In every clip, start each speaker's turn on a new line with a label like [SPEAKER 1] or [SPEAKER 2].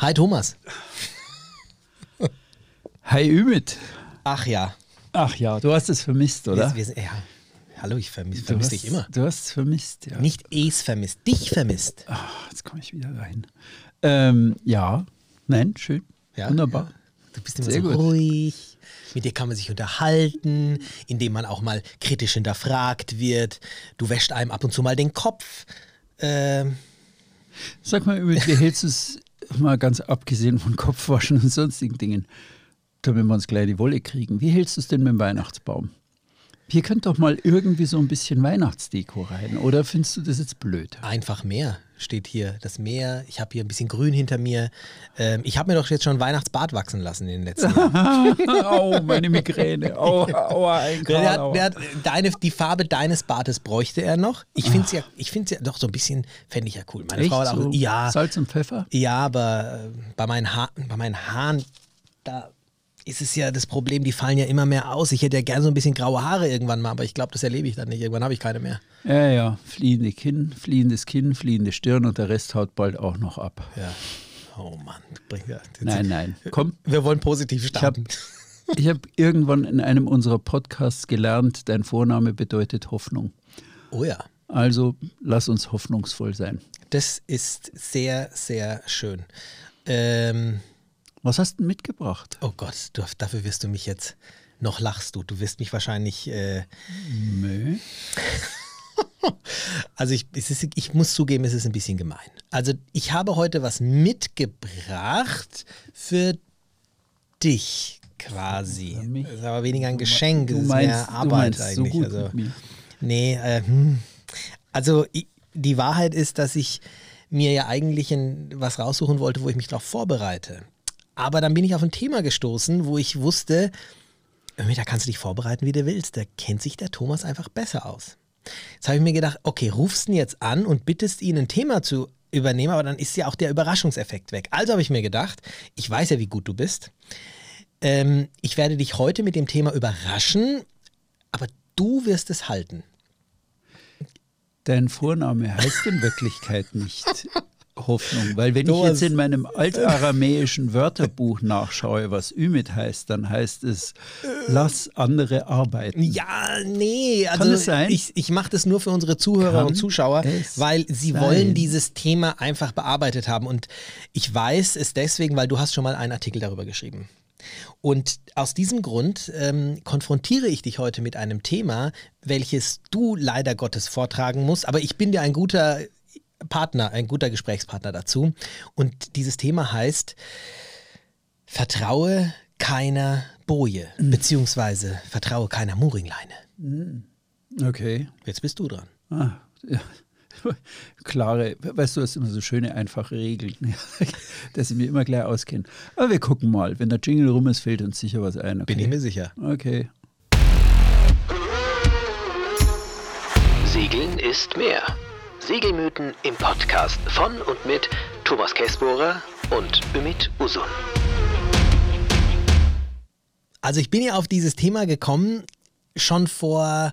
[SPEAKER 1] Hi Thomas.
[SPEAKER 2] Hi Ümit.
[SPEAKER 1] Ach ja.
[SPEAKER 2] Ach ja, du hast es vermisst, oder?
[SPEAKER 1] Wir, wir ja. Hallo, ich vermisse vermiss dich immer.
[SPEAKER 2] Du hast es vermisst, ja.
[SPEAKER 1] Nicht es vermisst, dich vermisst.
[SPEAKER 2] Ach, jetzt komme ich wieder rein. Ähm, ja, nein, schön.
[SPEAKER 1] Ja,
[SPEAKER 2] Wunderbar.
[SPEAKER 1] Ja. Du bist immer
[SPEAKER 2] Sehr
[SPEAKER 1] so
[SPEAKER 2] gut.
[SPEAKER 1] ruhig. Mit dir kann man sich unterhalten, indem man auch mal kritisch hinterfragt wird. Du wäscht einem ab und zu mal den Kopf. Ähm,
[SPEAKER 2] Sag mal, wie hältst du es mal ganz abgesehen von Kopfwaschen und sonstigen Dingen, damit wir uns gleich die Wolle kriegen? Wie hältst du es denn mit dem Weihnachtsbaum? Hier könnte doch mal irgendwie so ein bisschen Weihnachtsdeko rein. Oder findest du das jetzt blöd?
[SPEAKER 1] einfach Meer steht hier. Das Meer. Ich habe hier ein bisschen Grün hinter mir. Ähm, ich habe mir doch jetzt schon Weihnachtsbart wachsen lassen in den letzten Jahren.
[SPEAKER 2] Au, meine Migräne. Aua, aua, ein
[SPEAKER 1] Der
[SPEAKER 2] Karl,
[SPEAKER 1] hat, der hat deine, die Farbe deines Bartes bräuchte er noch. Ich finde es ja, ich find's ja doch so ein bisschen, fände ich ja cool. Meine
[SPEAKER 2] Echt
[SPEAKER 1] Frau hat auch,
[SPEAKER 2] so?
[SPEAKER 1] ja,
[SPEAKER 2] Salz und Pfeffer?
[SPEAKER 1] ja, aber äh, bei meinen, ha bei meinen Haaren, da ist es ja das Problem, die fallen ja immer mehr aus. Ich hätte ja gerne so ein bisschen graue Haare irgendwann mal, aber ich glaube, das erlebe ich dann nicht. Irgendwann habe ich keine mehr.
[SPEAKER 2] Ja, ja. Fliehende Kinn, fliehendes Kinn, fliehende Stirn und der Rest haut bald auch noch ab.
[SPEAKER 1] Ja. Oh Mann. Bring, ja,
[SPEAKER 2] Nein, nein. Komm,
[SPEAKER 1] Wir wollen positiv starten.
[SPEAKER 2] ich habe irgendwann in einem unserer Podcasts gelernt, dein Vorname bedeutet Hoffnung.
[SPEAKER 1] Oh ja.
[SPEAKER 2] Also lass uns hoffnungsvoll sein.
[SPEAKER 1] Das ist sehr, sehr schön. Ähm,
[SPEAKER 2] Was hast du denn mitgebracht?
[SPEAKER 1] oh Gott, du, dafür wirst du mich jetzt, noch lachst du. Du wirst mich wahrscheinlich, äh,
[SPEAKER 2] Nö.
[SPEAKER 1] also ich, ist, ich muss zugeben, es ist ein bisschen gemein. Also ich habe heute was mitgebracht für dich quasi. Das ist aber weniger ein Geschenk, es ist mehr Arbeit
[SPEAKER 2] so
[SPEAKER 1] eigentlich.
[SPEAKER 2] gut
[SPEAKER 1] also. Nee, äh, hm. also i- die Wahrheit ist, dass ich mir ja eigentlich ein, was raussuchen wollte, wo ich mich darauf vorbereite. Aber dann bin ich auf ein Thema gestoßen, wo ich wusste, da kannst du dich vorbereiten, wie du willst. Da kennt sich der Thomas einfach besser aus. Jetzt habe ich mir gedacht, okay, rufst ihn jetzt an und bittest ihn, ein Thema zu übernehmen, aber dann ist ja auch der Überraschungseffekt weg. Also habe ich mir gedacht, ich weiß ja, wie gut du bist. Ähm, ich werde dich heute mit dem Thema überraschen, aber du wirst es halten.
[SPEAKER 2] Dein Vorname heißt in Wirklichkeit nicht Hoffnung, weil wenn
[SPEAKER 1] Du
[SPEAKER 2] ich jetzt in meinem altaramäischen Wörterbuch nachschaue, was Ümit heißt, dann heißt es, lass andere arbeiten.
[SPEAKER 1] Ja, nee, also
[SPEAKER 2] Kann es sein?
[SPEAKER 1] ich, ich mache das nur für unsere Zuhörer
[SPEAKER 2] Kann
[SPEAKER 1] und Zuschauer, weil sie
[SPEAKER 2] sein?
[SPEAKER 1] wollen dieses Thema einfach bearbeitet haben. Und ich weiß es deswegen, weil du hast schon mal einen Artikel darüber geschrieben. Und aus diesem Grund ähm, konfrontiere ich dich heute mit einem Thema, welches du leider Gottes vortragen musst. Aber ich bin dir ein guter Partner, ein guter Gesprächspartner dazu. Und dieses Thema heißt, vertraue keiner Boje, beziehungsweise vertraue keiner Muringleine.
[SPEAKER 2] Okay.
[SPEAKER 1] Jetzt bist du dran.
[SPEAKER 2] Ah, ja. Klare, weißt du, das sind immer so schöne, einfache Regeln, dass ich mir immer gleich auskenne. Aber wir gucken mal. Wenn der Jingle rum ist, fällt uns sicher was ein. Okay.
[SPEAKER 1] Bin ich mir sicher.
[SPEAKER 2] Okay.
[SPEAKER 3] Segeln ist mehr. Segelmythen im Podcast von und mit Thomas Käsbohrer und Ümit Usun.
[SPEAKER 1] Also ich bin ja auf dieses Thema gekommen schon vor,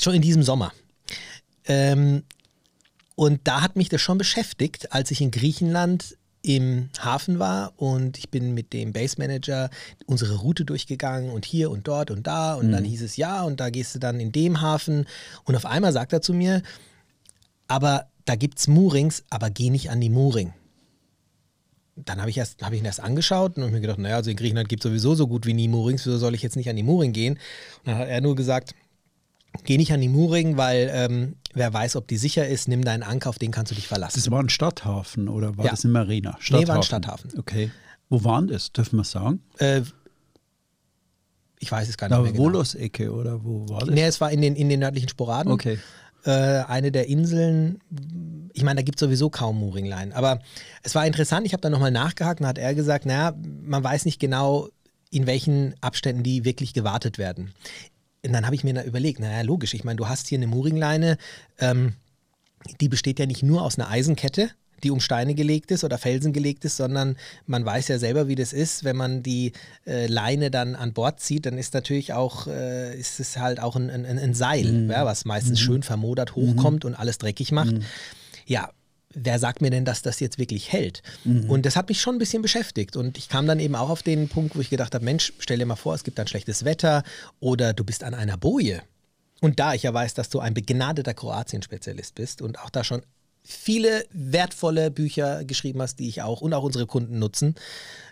[SPEAKER 1] schon in diesem Sommer. Ähm, und da hat mich das schon beschäftigt, als ich in Griechenland im Hafen war und ich bin mit dem Base Manager unsere Route durchgegangen und hier und dort und da und dann hieß es ja und da gehst du dann in dem Hafen und auf einmal sagt er zu mir, aber da gibt's Moorings, aber geh nicht an die Mooring. Dann habe ich, erst- hab ich ihn erst angeschaut und mir gedacht, naja, also in Griechenland gibt es sowieso so gut wie nie Moorings, wieso soll ich jetzt nicht an die Mooring gehen? Und dann hat er nur gesagt, geh nicht an die Mooring, weil ähm, wer weiß, ob die sicher ist, nimm deinen Anker, auf den kannst du dich verlassen.
[SPEAKER 2] Das war ein Stadthafen oder war
[SPEAKER 1] Ja.
[SPEAKER 2] das im Marina?
[SPEAKER 1] Nee, war ein Stadthafen.
[SPEAKER 2] Okay. Wo waren das? Dürfen wir sagen?
[SPEAKER 1] Äh, ich weiß es gar nicht
[SPEAKER 2] Da
[SPEAKER 1] mehr genau.
[SPEAKER 2] Wolos-Ecke oder wo war das?
[SPEAKER 1] Nee, es war in den, in den nördlichen Sporaden.
[SPEAKER 2] Okay.
[SPEAKER 1] Äh, eine der Inseln, ich meine, da gibt es sowieso kaum Mooringleinen. Aber es war interessant, ich habe dann nochmal nachgehakt und hat er gesagt, naja, man weiß nicht genau, in welchen Abständen die wirklich gewartet werden. Und dann habe ich mir da überlegt, naja, logisch, ich meine, du hast hier eine Mooringleine, ähm, die besteht ja nicht nur aus einer Eisenkette, die um Steine gelegt ist oder Felsen gelegt ist, sondern man weiß ja selber, wie das ist, wenn man die äh, Leine dann an Bord zieht, dann ist natürlich auch, äh, ist es halt auch ein, ein, ein Seil, ja, was meistens schön vermodert hochkommt und alles dreckig macht. Ja, wer sagt mir denn, dass das jetzt wirklich hält? Und das hat mich schon ein bisschen beschäftigt. Und ich kam dann eben auch auf den Punkt, wo ich gedacht habe, Mensch, stell dir mal vor, es gibt dann schlechtes Wetter oder du bist an einer Boje. Und da ich ja weiß, dass du ein begnadeter Kroatien-Spezialist bist und auch da schon viele wertvolle Bücher geschrieben hast, die ich auch und auch unsere Kunden nutzen,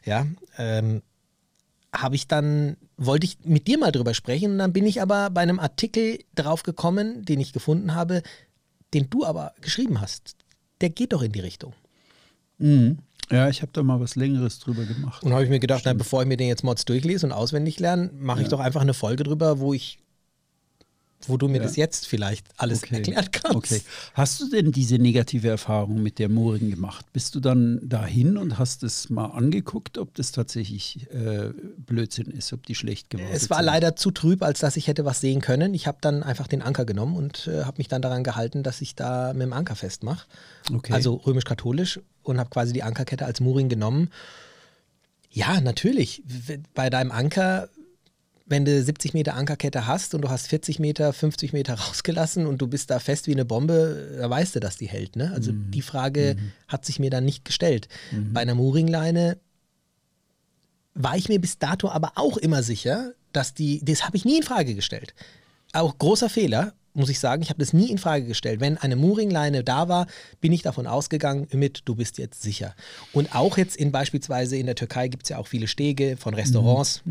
[SPEAKER 1] ja, ähm, habe ich dann, wollte ich mit dir mal drüber sprechen und dann bin ich aber bei einem Artikel drauf gekommen, den ich gefunden habe, den du aber geschrieben hast. Der geht doch in die Richtung.
[SPEAKER 2] Mhm. Ja, ich habe da mal was Längeres drüber gemacht.
[SPEAKER 1] Und habe ich mir gedacht, na, bevor ich mir den jetzt Mods durchlese und auswendig lerne, mache ich
[SPEAKER 2] Ja.
[SPEAKER 1] doch einfach eine Folge drüber, wo ich, wo du mir
[SPEAKER 2] Ja.
[SPEAKER 1] das jetzt vielleicht alles
[SPEAKER 2] Okay.
[SPEAKER 1] erklären kannst.
[SPEAKER 2] Okay. Hast du denn diese negative Erfahrung mit der Mooring gemacht? Bist du dann dahin und hast es mal angeguckt, ob das tatsächlich äh, Blödsinn ist, ob die schlecht geworden
[SPEAKER 1] Es war
[SPEAKER 2] sind?
[SPEAKER 1] leider zu trüb, als dass ich hätte was sehen können. Ich habe dann einfach den Anker genommen und äh, habe mich dann daran gehalten, dass ich da mit dem Anker festmache.
[SPEAKER 2] Okay.
[SPEAKER 1] Also römisch-katholisch und habe quasi die Ankerkette als Mooring genommen. Ja, natürlich. Bei deinem Anker, wenn du 70 Meter Ankerkette hast und du hast 40 Meter, 50 Meter rausgelassen und du bist da fest wie eine Bombe, da weißt du, dass die hält. Ne? Also die Frage hat sich mir dann nicht gestellt. Bei einer Mooringleine war ich mir bis dato aber auch immer sicher, dass die, das habe ich nie in Frage gestellt. Auch großer Fehler, muss ich sagen, ich habe das nie in Frage gestellt. Wenn eine Mooringleine da war, bin ich davon ausgegangen, mit, du bist jetzt sicher. Und auch jetzt in beispielsweise in der Türkei gibt es ja auch viele Stege von Restaurants.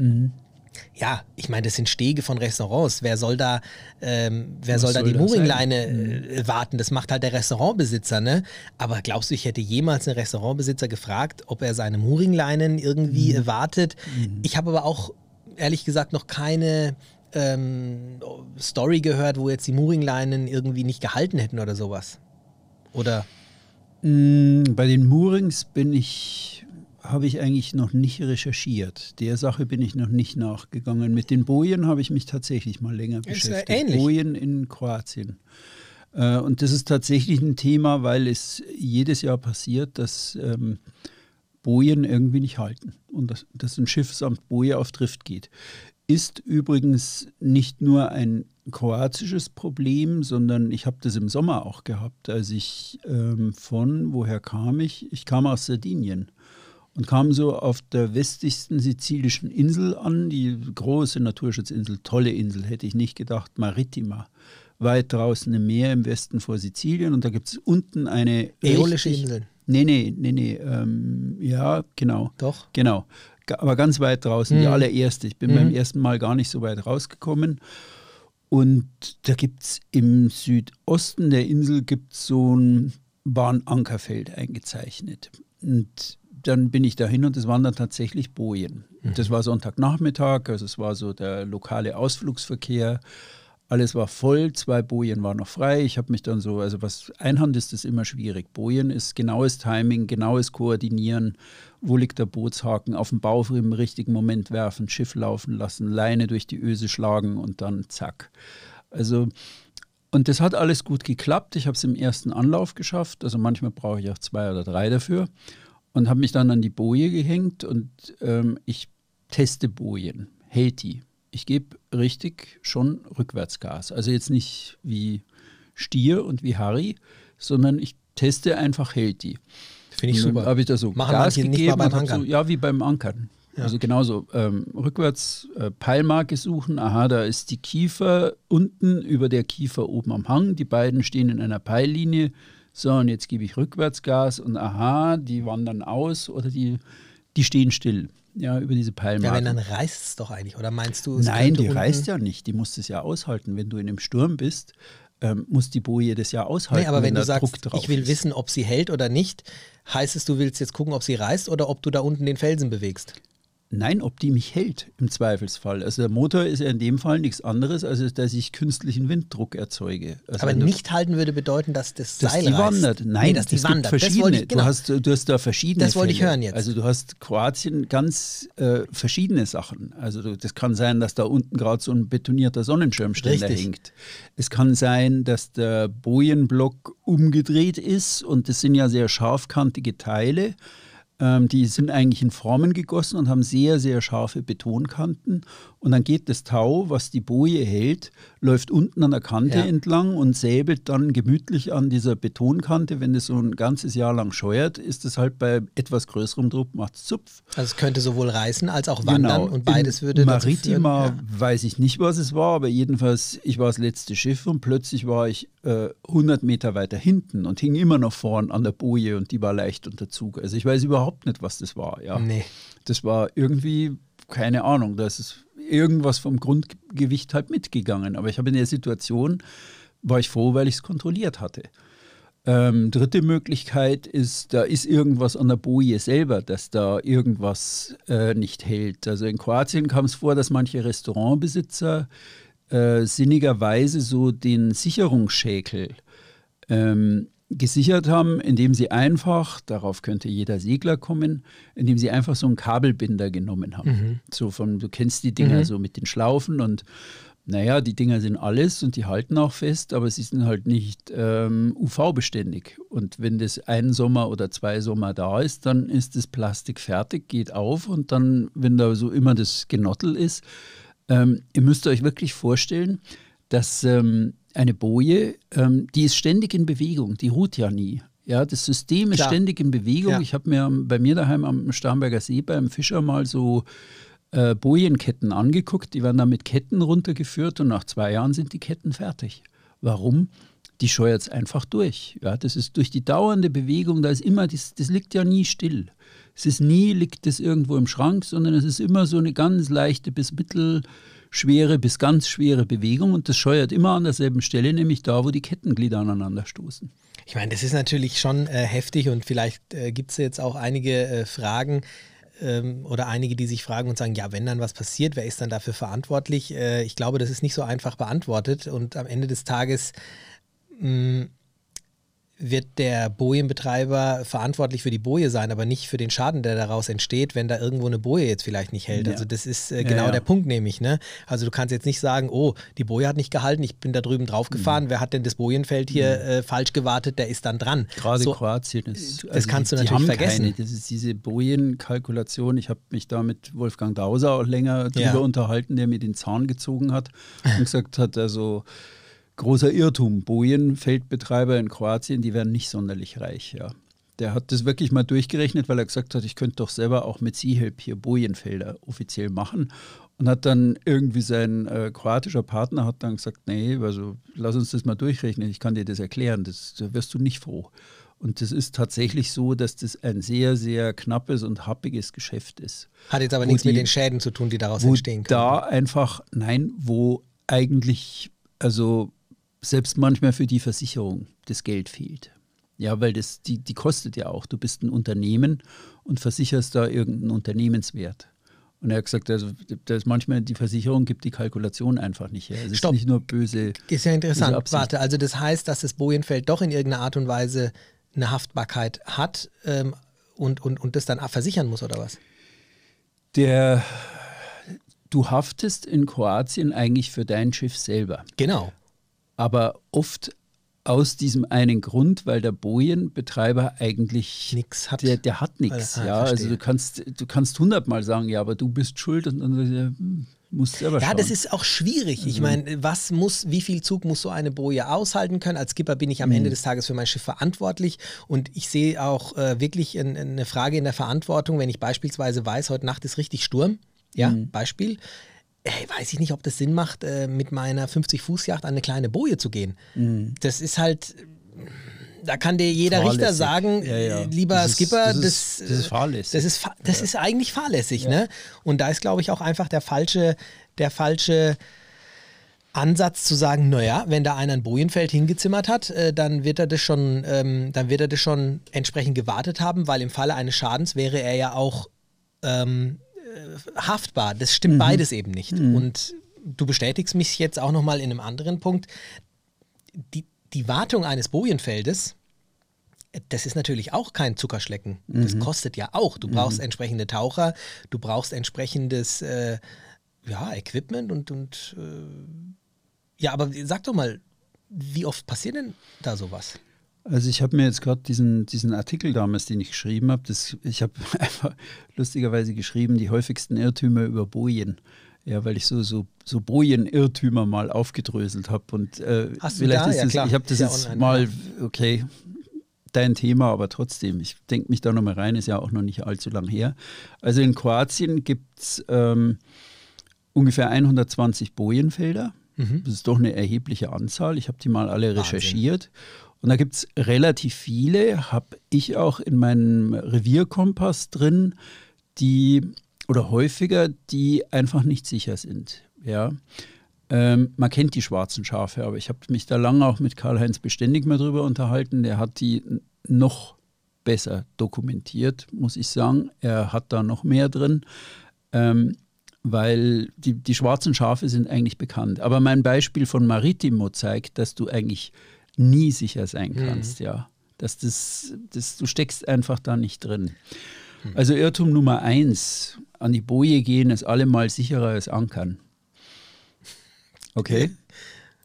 [SPEAKER 1] Ja, ich meine, das sind Stege von Restaurants. Wer soll da, ähm, wer soll da
[SPEAKER 2] soll
[SPEAKER 1] die Mooringleine äh, warten? Das macht halt der Restaurantbesitzer, ne? Aber glaubst du, ich hätte jemals einen Restaurantbesitzer gefragt, ob er seine Mooringleinen irgendwie
[SPEAKER 2] Mhm.
[SPEAKER 1] wartet? Ich habe aber auch, ehrlich gesagt, noch keine ähm, Story gehört, wo jetzt die Mooringleinen irgendwie nicht gehalten hätten oder sowas. Oder?
[SPEAKER 2] Mm, Bei den Moorings bin ich, habe ich eigentlich noch nicht recherchiert. Der Sache bin ich noch nicht nachgegangen. Mit den Bojen habe ich mich tatsächlich mal länger
[SPEAKER 1] Ist
[SPEAKER 2] beschäftigt.
[SPEAKER 1] ähnlich.
[SPEAKER 2] Bojen in Kroatien. Äh, Und das ist tatsächlich ein Thema, weil es jedes Jahr passiert, dass ähm, Bojen irgendwie nicht halten und dass, dass ein Schiff samt Boje auf Drift geht. Ist übrigens nicht nur ein kroatisches Problem, sondern ich habe das im Sommer auch gehabt, als ich ähm, von, woher kam ich? Ich kam aus Sardinien und kam so auf der westlichsten sizilischen Insel an, die große Naturschutzinsel, tolle Insel, hätte ich nicht gedacht, Maritima. Weit draußen im Meer im Westen vor Sizilien und da gibt es unten eine
[SPEAKER 1] Äolische Inseln.
[SPEAKER 2] Nee, nee, nee, nee. Ähm, ja, genau.
[SPEAKER 1] Doch.
[SPEAKER 2] Genau. Aber ganz weit draußen, die
[SPEAKER 1] Mhm.
[SPEAKER 2] allererste. Ich bin
[SPEAKER 1] Mhm.
[SPEAKER 2] beim ersten Mal gar nicht so weit rausgekommen. Und da gibt es im Südosten der Insel gibt's so ein Bahnankerfeld eingezeichnet. Und dann bin ich dahin und es waren dann tatsächlich Bojen. Das war Sonntagnachmittag, also es war so der lokale Ausflugsverkehr. Alles war voll, zwei Bojen waren noch frei. Ich habe mich dann so, also was Einhand ist das immer schwierig. Bojen ist genaues Timing, genaues Koordinieren. Wo liegt der Bootshaken? Auf den Bauch im richtigen Moment werfen, Schiff laufen lassen, Leine durch die Öse schlagen und dann zack. Also, und das hat alles gut geklappt. Ich habe es im ersten Anlauf geschafft. Also manchmal brauche ich auch zwei oder drei dafür. Und habe mich dann an die Boje gehängt und ähm, ich teste Bojen. Die. Ich gebe richtig schon Rückwärtsgas. Also jetzt nicht wie Stier und wie Harry, sondern ich teste einfach, die.
[SPEAKER 1] Finde ich super.
[SPEAKER 2] Habe ich da so
[SPEAKER 1] Machen
[SPEAKER 2] Gas
[SPEAKER 1] manche nicht
[SPEAKER 2] gegeben
[SPEAKER 1] mal beim
[SPEAKER 2] so, ja, wie beim Ankern. Also genauso ähm, rückwärts äh, Peilmarke suchen. Aha, da ist die Kiefer unten über der Kiefer oben am Hang. Die beiden stehen in einer Peillinie. So, und jetzt gebe ich Rückwärtsgas und aha, die wandern aus oder die, die stehen still. Ja, über diese
[SPEAKER 1] Ja,
[SPEAKER 2] Peilmarke.
[SPEAKER 1] wenn dann reißt es doch eigentlich. Oder meinst du, es
[SPEAKER 2] Nein, die
[SPEAKER 1] unten-
[SPEAKER 2] reißt ja nicht. Die muss es ja aushalten. Wenn du in einem Sturm bist, ähm, muss die Boje das ja aushalten.
[SPEAKER 1] Nee, aber wenn, du
[SPEAKER 2] da Druck
[SPEAKER 1] sagst, ich will
[SPEAKER 2] ist.
[SPEAKER 1] wissen, ob sie hält oder nicht, heißt es, du willst jetzt gucken, ob sie reißt oder ob du da unten den Felsen bewegst.
[SPEAKER 2] Nein, ob die mich hält im Zweifelsfall. Also der Motor ist ja in dem Fall nichts anderes, als dass ich künstlichen Winddruck erzeuge. Also
[SPEAKER 1] Aber nicht halten würde bedeuten, dass das
[SPEAKER 2] dass
[SPEAKER 1] Seil
[SPEAKER 2] die
[SPEAKER 1] reißt.
[SPEAKER 2] wandert. Nein,
[SPEAKER 1] nee, dass die wandert.
[SPEAKER 2] verschiedene.
[SPEAKER 1] wollte ich, genau.
[SPEAKER 2] du, hast, du hast da verschiedene
[SPEAKER 1] Das wollte ich
[SPEAKER 2] Fälle.
[SPEAKER 1] hören jetzt.
[SPEAKER 2] Also du hast Kroatien ganz äh, verschiedene Sachen. Also du, das kann sein, dass da unten gerade so ein betonierter Sonnenschirmständer
[SPEAKER 1] Richtig.
[SPEAKER 2] hängt. Es kann sein, dass der Bojenblock umgedreht ist und das sind ja sehr scharfkantige Teile. Ähm, die sind eigentlich in Formen gegossen und haben sehr, sehr scharfe Betonkanten. Und dann geht das Tau, was die Boje hält, läuft unten an der Kante
[SPEAKER 1] Ja.
[SPEAKER 2] entlang und säbelt dann gemütlich an dieser Betonkante. Wenn das so ein ganzes Jahr lang scheuert, ist es halt bei etwas größerem Druck, macht es Zupf.
[SPEAKER 1] Also es könnte sowohl reißen als auch wandern und beides
[SPEAKER 2] Im
[SPEAKER 1] würde
[SPEAKER 2] Maritima
[SPEAKER 1] führen,
[SPEAKER 2] weiß ich nicht, was es war, aber jedenfalls, ich war das letzte Schiff und plötzlich war ich äh, 100 Meter weiter hinten und hing immer noch vorn an der Boje und die war leicht unter Zug. Also ich weiß überhaupt nicht, was das war. Ja.
[SPEAKER 1] Ja. Nee.
[SPEAKER 2] Das war irgendwie, keine Ahnung, das ist irgendwas vom Grundgewicht halt mitgegangen. Aber ich habe in der Situation, war ich froh, weil ich es kontrolliert hatte. Ähm, dritte Möglichkeit ist, da ist irgendwas an der Boje selber, dass da irgendwas äh, nicht hält. Also in Kroatien kam es vor, dass manche Restaurantbesitzer äh, sinnigerweise so den Sicherungsschäkel ähm, gesichert haben, indem sie einfach, darauf könnte jeder Segler kommen, indem sie einfach so einen Kabelbinder genommen haben. So von, du kennst die Dinger so mit den Schlaufen und naja, die Dinger sind alles und die halten auch fest, aber sie sind halt nicht ähm, UV-beständig. Und wenn das ein Sommer oder zwei Sommer da ist, dann ist das Plastik fertig, geht auf und dann, wenn da so immer das Genottel ist, ähm, ihr müsst euch wirklich vorstellen, dass ähm, eine Boje, ähm, die ist ständig in Bewegung, die ruht ja nie. Ja, das System ist
[SPEAKER 1] Klar.
[SPEAKER 2] ständig in Bewegung.
[SPEAKER 1] Ja.
[SPEAKER 2] Ich habe mir bei mir daheim am Starnberger See beim Fischer mal so äh, Bojenketten angeguckt. Die werden da mit Ketten runtergeführt und nach zwei Jahren sind die Ketten fertig. Warum? Die scheuert es einfach durch. Ja, das ist durch die dauernde Bewegung, da ist immer, das, das liegt ja nie still. Es ist nie, liegt das irgendwo im Schrank, sondern es ist immer so eine ganz leichte bis mittelschwere bis ganz schwere Bewegung und das scheuert immer an derselben Stelle, nämlich da, wo die Kettenglieder aneinander stoßen.
[SPEAKER 1] Ich meine, das ist natürlich schon äh, heftig und vielleicht äh, gibt es jetzt auch einige äh, Fragen ähm, oder einige, die sich fragen und sagen, ja, wenn dann was passiert, wer ist dann dafür verantwortlich? Äh, ich glaube, das ist nicht so einfach beantwortet und am Ende des Tages mh, wird der Bojenbetreiber verantwortlich für die Boje sein, aber nicht für den Schaden, der daraus entsteht, wenn da irgendwo eine Boje jetzt vielleicht nicht hält.
[SPEAKER 2] Ja.
[SPEAKER 1] Also das ist äh,
[SPEAKER 2] Ja,
[SPEAKER 1] genau
[SPEAKER 2] ja.
[SPEAKER 1] der Punkt nämlich. Ne? Also du kannst jetzt nicht sagen, oh, die Boje hat nicht gehalten, ich bin da drüben drauf
[SPEAKER 2] Mhm.
[SPEAKER 1] gefahren, wer hat denn das Bojenfeld hier äh, falsch gewartet, der ist dann dran.
[SPEAKER 2] Gerade
[SPEAKER 1] so,
[SPEAKER 2] Kroatien ist. also
[SPEAKER 1] das kannst du
[SPEAKER 2] die, die
[SPEAKER 1] natürlich vergessen.
[SPEAKER 2] Keine. Das ist diese Bojenkalkulation. Ich habe mich da mit Wolfgang Dauser auch länger drüber
[SPEAKER 1] Ja.
[SPEAKER 2] unterhalten, der mir den Zahn gezogen hat und gesagt hat, also großer Irrtum. Bojenfeldbetreiber in Kroatien, die werden nicht sonderlich reich, ja. Der hat das wirklich mal durchgerechnet, weil er gesagt hat, ich könnte doch selber auch mit Seahelp hier Bojenfelder offiziell machen. Und hat dann irgendwie sein äh, kroatischer Partner hat dann gesagt, nee, also lass uns das mal durchrechnen, ich kann dir das erklären, das, da wirst du nicht froh. Und das ist tatsächlich so, dass das ein sehr, sehr knappes und happiges Geschäft ist.
[SPEAKER 1] Hat jetzt aber nichts mit
[SPEAKER 2] die-
[SPEAKER 1] den Schäden zu tun, die daraus entstehen können.
[SPEAKER 2] da einfach, nein, wo eigentlich, also selbst manchmal für die Versicherung das Geld fehlt. Ja, weil das, die, die kostet ja auch. Du bist ein Unternehmen und versicherst da irgendeinen Unternehmenswert. Und er hat gesagt, also da ist manchmal die Versicherung gibt die Kalkulation einfach nicht her. Es ist
[SPEAKER 1] Stopp.
[SPEAKER 2] nicht nur böse.
[SPEAKER 1] Ist ja interessant. Warte, also das heißt, dass das Bojenfeld doch in irgendeiner Art und Weise eine Haftbarkeit hat ähm, und, und, und das dann versichern muss, oder was?
[SPEAKER 2] Der, du haftest in Kroatien eigentlich für dein Schiff selber.
[SPEAKER 1] Genau.
[SPEAKER 2] Aber oft aus diesem einen Grund, weil der Bojenbetreiber eigentlich
[SPEAKER 1] Nix hat.
[SPEAKER 2] Der, der hat nichts.
[SPEAKER 1] Ah,
[SPEAKER 2] ja, also du kannst, du kannst hundertmal sagen, ja, aber du bist schuld und dann musst selber
[SPEAKER 1] Ja,
[SPEAKER 2] schauen.
[SPEAKER 1] das ist auch schwierig. Ich meine, was muss, wie viel Zug muss so eine Boje aushalten können? Als Skipper bin ich am Ende des Tages für mein Schiff verantwortlich und ich sehe auch äh, wirklich ein, eine Frage in der Verantwortung, wenn ich beispielsweise weiß, heute Nacht ist richtig Sturm. Ja, Beispiel. Ey, weiß ich nicht, ob das Sinn macht, äh, mit meiner 50-Fuß-Yacht an eine kleine Boje zu gehen. Das ist halt, da kann dir jeder Richter
[SPEAKER 2] Fahrlässig.
[SPEAKER 1] sagen,
[SPEAKER 2] Ja, ja.
[SPEAKER 1] lieber
[SPEAKER 2] Das ist-
[SPEAKER 1] Skipper,
[SPEAKER 2] das
[SPEAKER 1] das,
[SPEAKER 2] ist- das ist
[SPEAKER 1] äh,
[SPEAKER 2] fahrlässig.
[SPEAKER 1] Das ist, das ist eigentlich fahrlässig, ne? Und da ist, glaube ich, auch einfach der falsche, der falsche Ansatz zu sagen, naja, wenn da einer ein Bojenfeld hingezimmert hat, äh, dann wird er das schon, ähm, dann wird er das schon entsprechend gewartet haben, weil im Falle eines Schadens wäre er ja auch ähm, äh, haftbar. Das stimmt beides eben nicht. Und du bestätigst mich jetzt auch nochmal in einem anderen Punkt. Die, die Wartung eines Bojenfeldes, das ist natürlich auch kein Zuckerschlecken. Das kostet ja auch. Du brauchst entsprechende Taucher, du brauchst entsprechendes äh, ja, Equipment und, und äh, ja, aber sag doch mal, wie oft passiert denn da sowas?
[SPEAKER 2] Also ich habe mir jetzt gerade diesen, diesen Artikel damals, den ich geschrieben habe, ich habe einfach lustigerweise geschrieben, die häufigsten Irrtümer über Bojen. Ja, weil ich so, so, so Bojen-Irrtümer mal aufgedröselt habe. Und äh,
[SPEAKER 1] Hast du da?
[SPEAKER 2] ist
[SPEAKER 1] ja,
[SPEAKER 2] das,
[SPEAKER 1] klar.
[SPEAKER 2] ich habe das
[SPEAKER 1] ja
[SPEAKER 2] jetzt
[SPEAKER 1] online,
[SPEAKER 2] mal, okay, dein Thema, aber trotzdem, ich denke mich da nochmal rein, ist ja auch noch nicht allzu lang her. Also in Kroatien gibt es ähm, ungefähr 120 Bojenfelder. Das ist doch eine erhebliche Anzahl. Ich habe die mal alle
[SPEAKER 1] Wahnsinn.
[SPEAKER 2] recherchiert. Und da gibt es relativ viele, habe ich auch in meinem Revierkompass drin, die oder häufiger, die einfach nicht sicher sind. Ja. Ähm, man kennt die schwarzen Schafe, aber ich habe mich da lange auch mit Karl-Heinz Beständig mal drüber unterhalten. Der hat die noch besser dokumentiert, muss ich sagen. Er hat da noch mehr drin. Ähm, weil die, die schwarzen Schafe sind eigentlich bekannt. Aber mein Beispiel von Maritimo zeigt, dass du eigentlich nie sicher sein kannst, ja. Dass das, das, du steckst einfach da nicht drin. Also Irrtum Nummer eins, an die Boje gehen ist allemal sicherer als Ankern. Okay?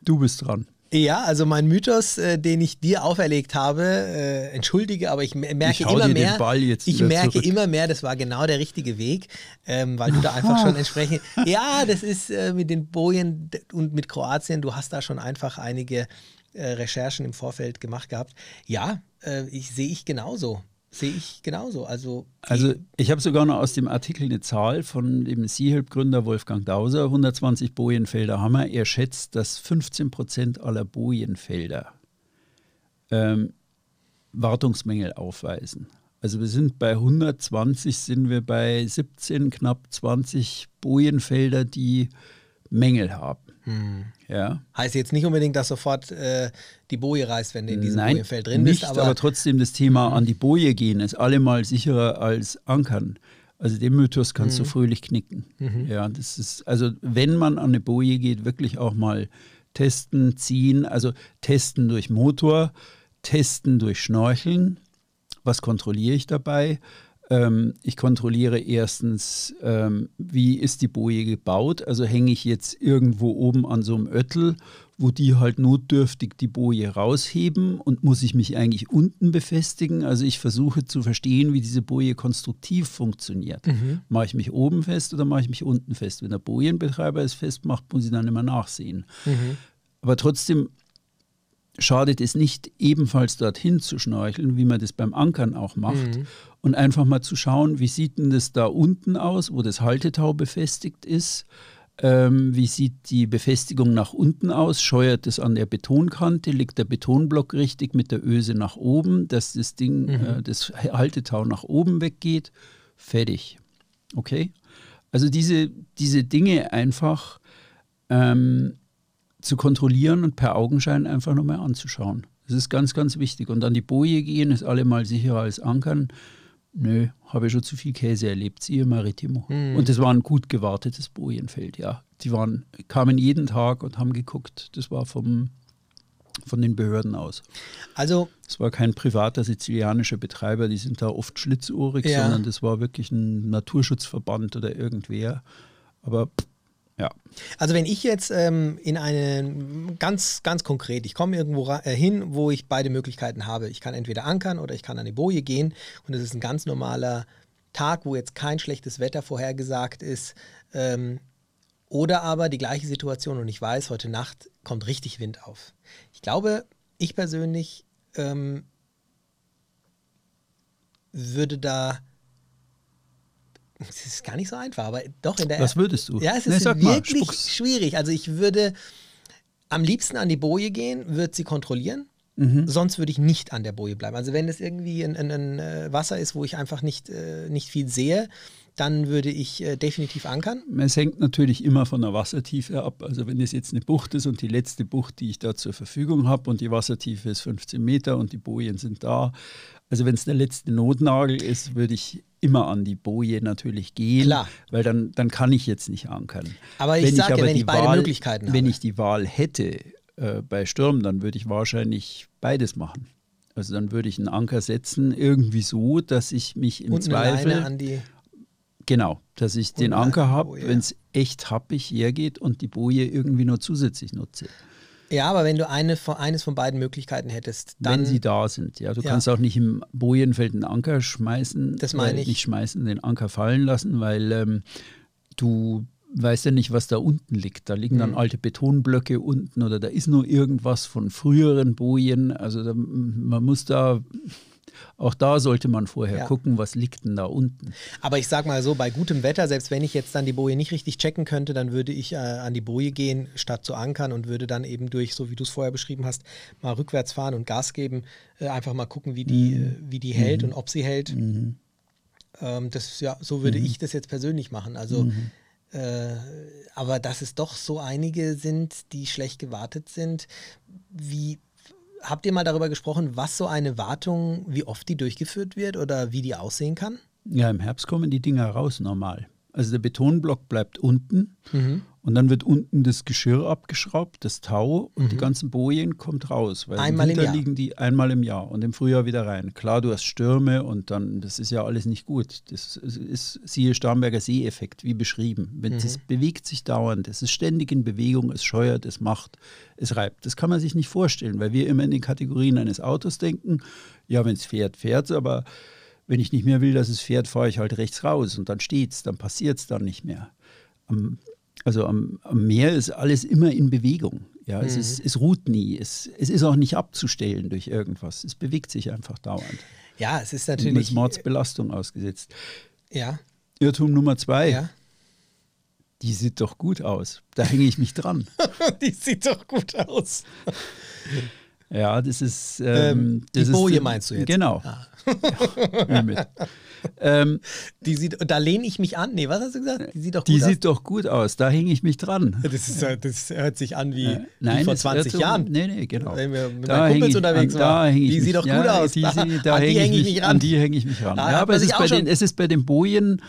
[SPEAKER 2] Du bist dran.
[SPEAKER 1] Ja, also mein Mythos, äh, den ich dir auferlegt habe, äh, entschuldige, aber ich me- merke
[SPEAKER 2] Ich
[SPEAKER 1] immer
[SPEAKER 2] dir den
[SPEAKER 1] mehr.
[SPEAKER 2] Ball jetzt
[SPEAKER 1] ich merke
[SPEAKER 2] zurück.
[SPEAKER 1] immer mehr, das war genau der richtige Weg, ähm, weil du da einfach schon entsprechend. Ja, das ist äh, mit den Bojen und mit Kroatien, du hast da schon einfach einige äh, Recherchen im Vorfeld gemacht gehabt. Ja, äh, ich sehe ich genauso. Sehe ich genauso. Also,
[SPEAKER 2] Also ich habe sogar noch aus dem Artikel eine Zahl von dem Seahilp-Gründer Wolfgang Dauser, 120 Bojenfelder Hammer. Er schätzt, dass 15 Prozent aller Bojenfelder ähm, Wartungsmängel aufweisen. Also wir sind bei 120, sind wir bei 17, knapp 20 Bojenfelder, die Mängel haben. Ja.
[SPEAKER 1] heißt jetzt nicht unbedingt, dass sofort äh, die Boje reißt, wenn du in diesem
[SPEAKER 2] Nein,
[SPEAKER 1] Bojenfeld drin
[SPEAKER 2] nicht,
[SPEAKER 1] bist.
[SPEAKER 2] aber,
[SPEAKER 1] Aber,
[SPEAKER 2] trotzdem das Thema an die Boje gehen ist allemal sicherer als Ankern. Also den Mythos kannst
[SPEAKER 1] Mhm.
[SPEAKER 2] du fröhlich knicken. Ja, das ist, also wenn man an eine Boje geht, wirklich auch mal testen, ziehen, also testen durch Motor, testen durch Schnorcheln. Was kontrolliere ich dabei? Ähm, ich kontrolliere erstens, ähm, wie ist die Boje gebaut? Also hänge ich jetzt irgendwo oben an so einem Öttel, wo die halt notdürftig die Boje rausheben und muss ich mich eigentlich unten befestigen? Also ich versuche zu verstehen, wie diese Boje konstruktiv funktioniert. Mache ich mich oben fest oder mache ich mich unten fest? Wenn der Bojenbetreiber es festmacht, muss ich dann immer nachsehen. Aber trotzdem schadet es nicht, ebenfalls dorthin zu schnorcheln, wie man das beim Ankern auch macht. Und einfach mal zu schauen, wie sieht denn das da unten aus, wo das Haltetau befestigt ist. Ähm, wie sieht die Befestigung nach unten aus? Scheuert es an der Betonkante? Liegt der Betonblock richtig mit der Öse nach oben, dass das Ding, äh, das Haltetau nach oben weggeht? Fertig. Okay? Also diese, diese Dinge einfach ähm, zu kontrollieren und per Augenschein einfach nochmal anzuschauen. Das ist ganz, ganz wichtig. Und an die Boje gehen ist allemal sicherer als Ankern. Nö, habe ich schon zu viel Käse erlebt, siehe Maritimo. Und das war ein gut gewartetes Bojenfeld, ja. Die waren, kamen jeden Tag und haben geguckt. Das war vom, von den Behörden aus.
[SPEAKER 1] also
[SPEAKER 2] Es war kein privater sizilianischer Betreiber, die sind da oft schlitzohrig,
[SPEAKER 1] Ja.
[SPEAKER 2] sondern das war wirklich ein Naturschutzverband oder irgendwer. Aber pff, ja,
[SPEAKER 1] Also wenn ich jetzt ähm, in eine, ganz, ganz konkret, ich komme irgendwo äh, hin, wo ich beide Möglichkeiten habe. Ich kann entweder ankern oder ich kann an die Boje gehen und es ist ein ganz normaler Tag, wo jetzt kein schlechtes Wetter vorhergesagt ist. Ähm, oder aber die gleiche Situation und ich weiß, heute Nacht kommt richtig Wind auf. Ich glaube, ich persönlich ähm, würde da, es ist gar nicht so einfach, aber doch in der
[SPEAKER 2] was würdest du?
[SPEAKER 1] ja, es
[SPEAKER 2] Nee,
[SPEAKER 1] ist
[SPEAKER 2] mal,
[SPEAKER 1] wirklich
[SPEAKER 2] spuck's.
[SPEAKER 1] schwierig. Also ich würde am liebsten an die Boje gehen, würde sie kontrollieren.
[SPEAKER 2] Mhm.
[SPEAKER 1] Sonst würde ich nicht an der Boje bleiben. Also wenn es irgendwie ein, ein, ein äh, Wasser ist, wo ich einfach nicht, äh, nicht viel sehe, dann würde ich äh, definitiv ankern.
[SPEAKER 2] Es hängt natürlich immer von der Wassertiefe ab. Also wenn es jetzt eine Bucht ist und die letzte Bucht, die ich da zur Verfügung habe und die Wassertiefe ist 15 Meter und die Bojen sind da. Also wenn es der letzte Notnagel ist, würde ich immer an die Boje natürlich gehen,
[SPEAKER 1] Klar.
[SPEAKER 2] weil dann, dann kann ich jetzt nicht ankern.
[SPEAKER 1] Aber ich sag ja, wenn ich beide Möglichkeiten
[SPEAKER 2] Wenn
[SPEAKER 1] habe.
[SPEAKER 2] ich die Wahl hätte äh, bei Sturm, dann würde ich wahrscheinlich beides machen. Also dann würde ich einen Anker setzen, irgendwie so, dass ich mich im
[SPEAKER 1] Und eine
[SPEAKER 2] Zweifel
[SPEAKER 1] Leine an die.
[SPEAKER 2] Genau, dass ich den
[SPEAKER 1] eine
[SPEAKER 2] Anker habe, wenn es echt happig hergeht und die Boje irgendwie nur zusätzlich nutze.
[SPEAKER 1] Ja, aber wenn du eine von, eines von beiden Möglichkeiten hättest, dann.
[SPEAKER 2] wenn sie da sind. Ja, du
[SPEAKER 1] Ja.
[SPEAKER 2] kannst auch nicht im Bojenfeld einen Anker schmeißen.
[SPEAKER 1] Das meine
[SPEAKER 2] weil-
[SPEAKER 1] ich.
[SPEAKER 2] Nicht schmeißen, den Anker fallen lassen, weil ähm, du weißt ja nicht, was da unten liegt. Da liegen
[SPEAKER 1] Mhm.
[SPEAKER 2] dann alte Betonblöcke unten oder da ist nur irgendwas von früheren Bojen. Also da, man muss da, auch da sollte man vorher
[SPEAKER 1] Ja.
[SPEAKER 2] gucken, was liegt denn da unten.
[SPEAKER 1] Aber ich sag mal so, bei gutem Wetter, selbst wenn ich jetzt dann die Boje nicht richtig checken könnte, dann würde ich äh, an die Boje gehen, statt zu ankern und würde dann eben durch, so wie du es vorher beschrieben hast, mal rückwärts fahren und Gas geben, äh, einfach mal gucken, wie die,
[SPEAKER 2] Mhm.
[SPEAKER 1] äh, wie die hält und ob sie hält. Ähm, das ja, so würde ich das jetzt persönlich machen. Also,
[SPEAKER 2] Mhm.
[SPEAKER 1] äh, aber dass es doch so einige sind, die schlecht gewartet sind, wie habt ihr mal darüber gesprochen, was so eine Wartung, wie oft die durchgeführt wird oder wie die aussehen kann?
[SPEAKER 2] Ja, im Herbst kommen die Dinger raus normal. Also der Betonblock bleibt unten
[SPEAKER 1] Mhm.
[SPEAKER 2] Und dann wird unten das Geschirr abgeschraubt, das Tau und die ganzen Bojen kommt raus. Weil
[SPEAKER 1] Mhm. Einmal im Jahr.
[SPEAKER 2] liegen die einmal im Jahr und im Frühjahr wieder rein. Klar, du hast Stürme und dann, das ist ja alles nicht gut. Das ist, siehe Starnberger See-Effekt, wie beschrieben. Wenn-
[SPEAKER 1] Mhm.
[SPEAKER 2] bewegt sich dauernd, es ist ständig in Bewegung, es scheuert, es macht, es reibt. Das kann man sich nicht vorstellen, weil wir immer in den Kategorien eines Autos denken. Ja, wenn es fährt, fährt es, aber wenn ich nicht mehr will, dass es fährt, fahre ich halt rechts raus und dann steht's, dann passiert es dann nicht mehr. Am, also am, am Meer ist alles immer in Bewegung. Ja, es, ist, es ruht nie. Es, es ist auch nicht abzustellen durch irgendwas. Es bewegt sich einfach dauernd.
[SPEAKER 1] Ja, es ist
[SPEAKER 2] Und man ist
[SPEAKER 1] natürlich.
[SPEAKER 2] Mordsbelastung ausgesetzt.
[SPEAKER 1] Ja,
[SPEAKER 2] Irrtum Nummer zwei,
[SPEAKER 1] ja.
[SPEAKER 2] die sieht doch gut aus. Da hänge ich mich dran.
[SPEAKER 1] die sieht doch gut aus.
[SPEAKER 2] Ja, das ist.
[SPEAKER 1] Ähm,
[SPEAKER 2] Ähm,
[SPEAKER 1] die
[SPEAKER 2] das ist,
[SPEAKER 1] Boje meinst du jetzt?
[SPEAKER 2] Genau.
[SPEAKER 1] Ah.
[SPEAKER 2] Ja. Ähm,
[SPEAKER 1] Die sieht, da lehne ich mich an. Nee, was hast du gesagt? Die sieht doch gut
[SPEAKER 2] die
[SPEAKER 1] aus.
[SPEAKER 2] sieht doch gut aus. Da hänge ich mich dran.
[SPEAKER 1] das, ist, das hört sich an wie,
[SPEAKER 2] Äh,
[SPEAKER 1] wie vor
[SPEAKER 2] das
[SPEAKER 1] 20
[SPEAKER 2] Irrtum-
[SPEAKER 1] Jahren.
[SPEAKER 2] Nee, nee, genau.
[SPEAKER 1] Wenn wir mit
[SPEAKER 2] Da
[SPEAKER 1] meinen
[SPEAKER 2] häng
[SPEAKER 1] Kumpels
[SPEAKER 2] ich-
[SPEAKER 1] unterwegs
[SPEAKER 2] an-
[SPEAKER 1] waren.
[SPEAKER 2] da häng ich
[SPEAKER 1] Die
[SPEAKER 2] mich-
[SPEAKER 1] sieht doch gut
[SPEAKER 2] ja,
[SPEAKER 1] aus.
[SPEAKER 2] Die,
[SPEAKER 1] Da- an die
[SPEAKER 2] häng
[SPEAKER 1] hänge ich
[SPEAKER 2] mich An
[SPEAKER 1] ran.
[SPEAKER 2] die hänge ich mich ran.
[SPEAKER 1] Da
[SPEAKER 2] Ja, aber es ist,
[SPEAKER 1] auch
[SPEAKER 2] bei
[SPEAKER 1] schon-
[SPEAKER 2] den, es ist bei den Bojen.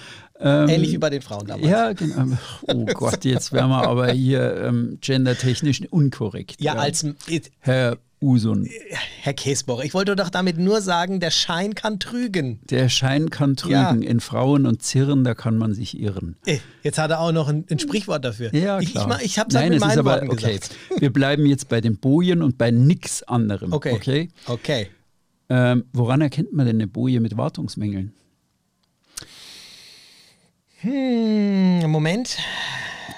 [SPEAKER 2] Ähm,
[SPEAKER 1] Ähnlich wie bei den Frauen damals.
[SPEAKER 2] Ja, genau. Oh Gott, jetzt wären wir aber hier ähm, gendertechnisch unkorrekt.
[SPEAKER 1] Ja, als
[SPEAKER 2] Herr Usun.
[SPEAKER 1] Herr Käsbohrer, ich wollte doch damit nur sagen, der Schein kann trügen.
[SPEAKER 2] Der Schein kann trügen.
[SPEAKER 1] Ja.
[SPEAKER 2] In Frauen und Zirren, da kann man sich irren.
[SPEAKER 1] Eh, Jetzt hat er auch noch ein, ein Sprichwort dafür.
[SPEAKER 2] Ja,
[SPEAKER 1] ich
[SPEAKER 2] klar.
[SPEAKER 1] ich, ma- ich habe es halt mit meinen
[SPEAKER 2] aber,
[SPEAKER 1] Worten
[SPEAKER 2] okay.
[SPEAKER 1] gesagt.
[SPEAKER 2] Wir bleiben jetzt bei den Bojen und bei nichts anderem.
[SPEAKER 1] Okay.
[SPEAKER 2] okay?
[SPEAKER 1] Okay.
[SPEAKER 2] Ähm, woran erkennt man denn eine Boje mit Wartungsmängeln?
[SPEAKER 1] Hm, Moment.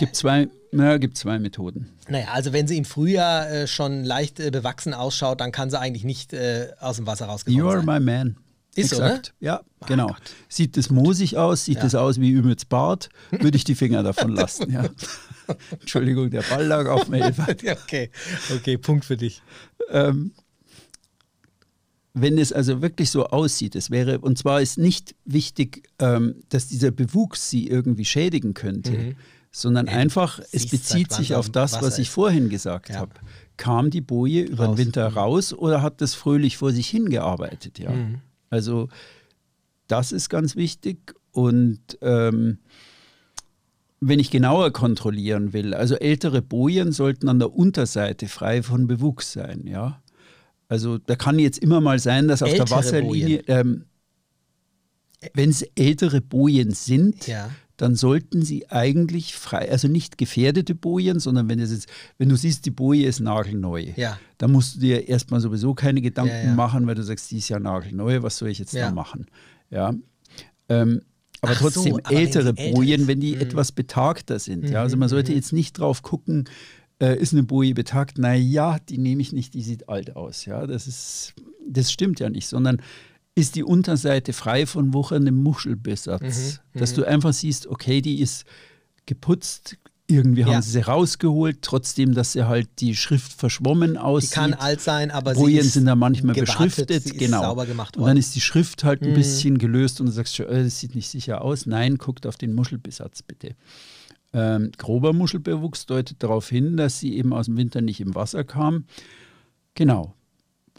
[SPEAKER 2] Gibt zwei, na, gibt zwei Methoden.
[SPEAKER 1] Naja, also wenn sie im Frühjahr äh, schon leicht äh, bewachsen ausschaut, dann kann sie eigentlich nicht äh, aus dem Wasser
[SPEAKER 2] You
[SPEAKER 1] rausgekommen
[SPEAKER 2] are
[SPEAKER 1] sein.
[SPEAKER 2] my man.
[SPEAKER 1] Ist so,
[SPEAKER 2] Exakt. Ja, genau. Sieht das moosig aus? Sieht
[SPEAKER 1] Ja.
[SPEAKER 2] das aus wie Ümits Bart? Würde ich die Finger davon lassen. Ja. Entschuldigung, der Ball lag auf mir.
[SPEAKER 1] Okay, okay, Punkt für dich.
[SPEAKER 2] ähm, wenn es also wirklich so aussieht, es wäre, und zwar ist nicht wichtig, ähm, dass dieser Bewuchs sie irgendwie schädigen könnte, sondern einfach, es bezieht sich auf das, was ich vorhin gesagt
[SPEAKER 1] Ja.
[SPEAKER 2] habe. Kam die Boje über
[SPEAKER 1] Raus.
[SPEAKER 2] den Winter raus oder hat das fröhlich vor sich hingearbeitet? Ja.
[SPEAKER 1] Mhm.
[SPEAKER 2] Also das ist ganz wichtig und ähm, wenn ich genauer kontrollieren will, also ältere Bojen sollten an der Unterseite frei von Bewuchs sein, ja. Also da kann jetzt immer mal sein, dass auf
[SPEAKER 1] Ältere
[SPEAKER 2] der Wasserlinie, ähm, wenn es ältere Bojen sind,
[SPEAKER 1] Ja.
[SPEAKER 2] Dann sollten sie eigentlich frei, also nicht gefährdete Bojen, sondern wenn es jetzt, wenn du siehst, die Boje ist nagelneu,
[SPEAKER 1] Ja.
[SPEAKER 2] dann musst du dir erstmal sowieso keine Gedanken
[SPEAKER 1] Ja, ja.
[SPEAKER 2] machen, weil du sagst, die ist ja nagelneu, was soll ich jetzt da machen? Ja. Ähm, aber
[SPEAKER 1] Ach so,
[SPEAKER 2] trotzdem
[SPEAKER 1] aber wenn
[SPEAKER 2] ältere Bojen, wenn die
[SPEAKER 1] Mhm.
[SPEAKER 2] etwas betagter sind. Ja. Also
[SPEAKER 1] Mhm,
[SPEAKER 2] man sollte
[SPEAKER 1] mhm.
[SPEAKER 2] jetzt nicht drauf gucken, äh, ist eine Boje betagt? Naja, die nehme ich nicht, die sieht alt aus. Ja, das ist, das stimmt ja nicht, sondern ist die Unterseite frei von wucherndem Muschelbesatz.
[SPEAKER 1] Mhm,
[SPEAKER 2] dass
[SPEAKER 1] mhm.
[SPEAKER 2] du einfach siehst, okay, die ist geputzt, irgendwie
[SPEAKER 1] Ja.
[SPEAKER 2] haben sie sie rausgeholt, trotzdem, dass sie halt die Schrift verschwommen
[SPEAKER 1] Die
[SPEAKER 2] aussieht.
[SPEAKER 1] kann alt sein, aber sie
[SPEAKER 2] Bojen
[SPEAKER 1] ist
[SPEAKER 2] sind da manchmal
[SPEAKER 1] gewartet,
[SPEAKER 2] beschriftet,
[SPEAKER 1] sie
[SPEAKER 2] genau.
[SPEAKER 1] sauber gemacht
[SPEAKER 2] und dann ist die Schrift halt ein
[SPEAKER 1] Mhm.
[SPEAKER 2] bisschen gelöst und du sagst schon, äh, das sieht nicht sicher aus. Nein, guckt auf den Muschelbesatz bitte. Ähm, grober Muschelbewuchs deutet darauf hin, dass sie eben aus dem Winter nicht im Wasser kam. Genau.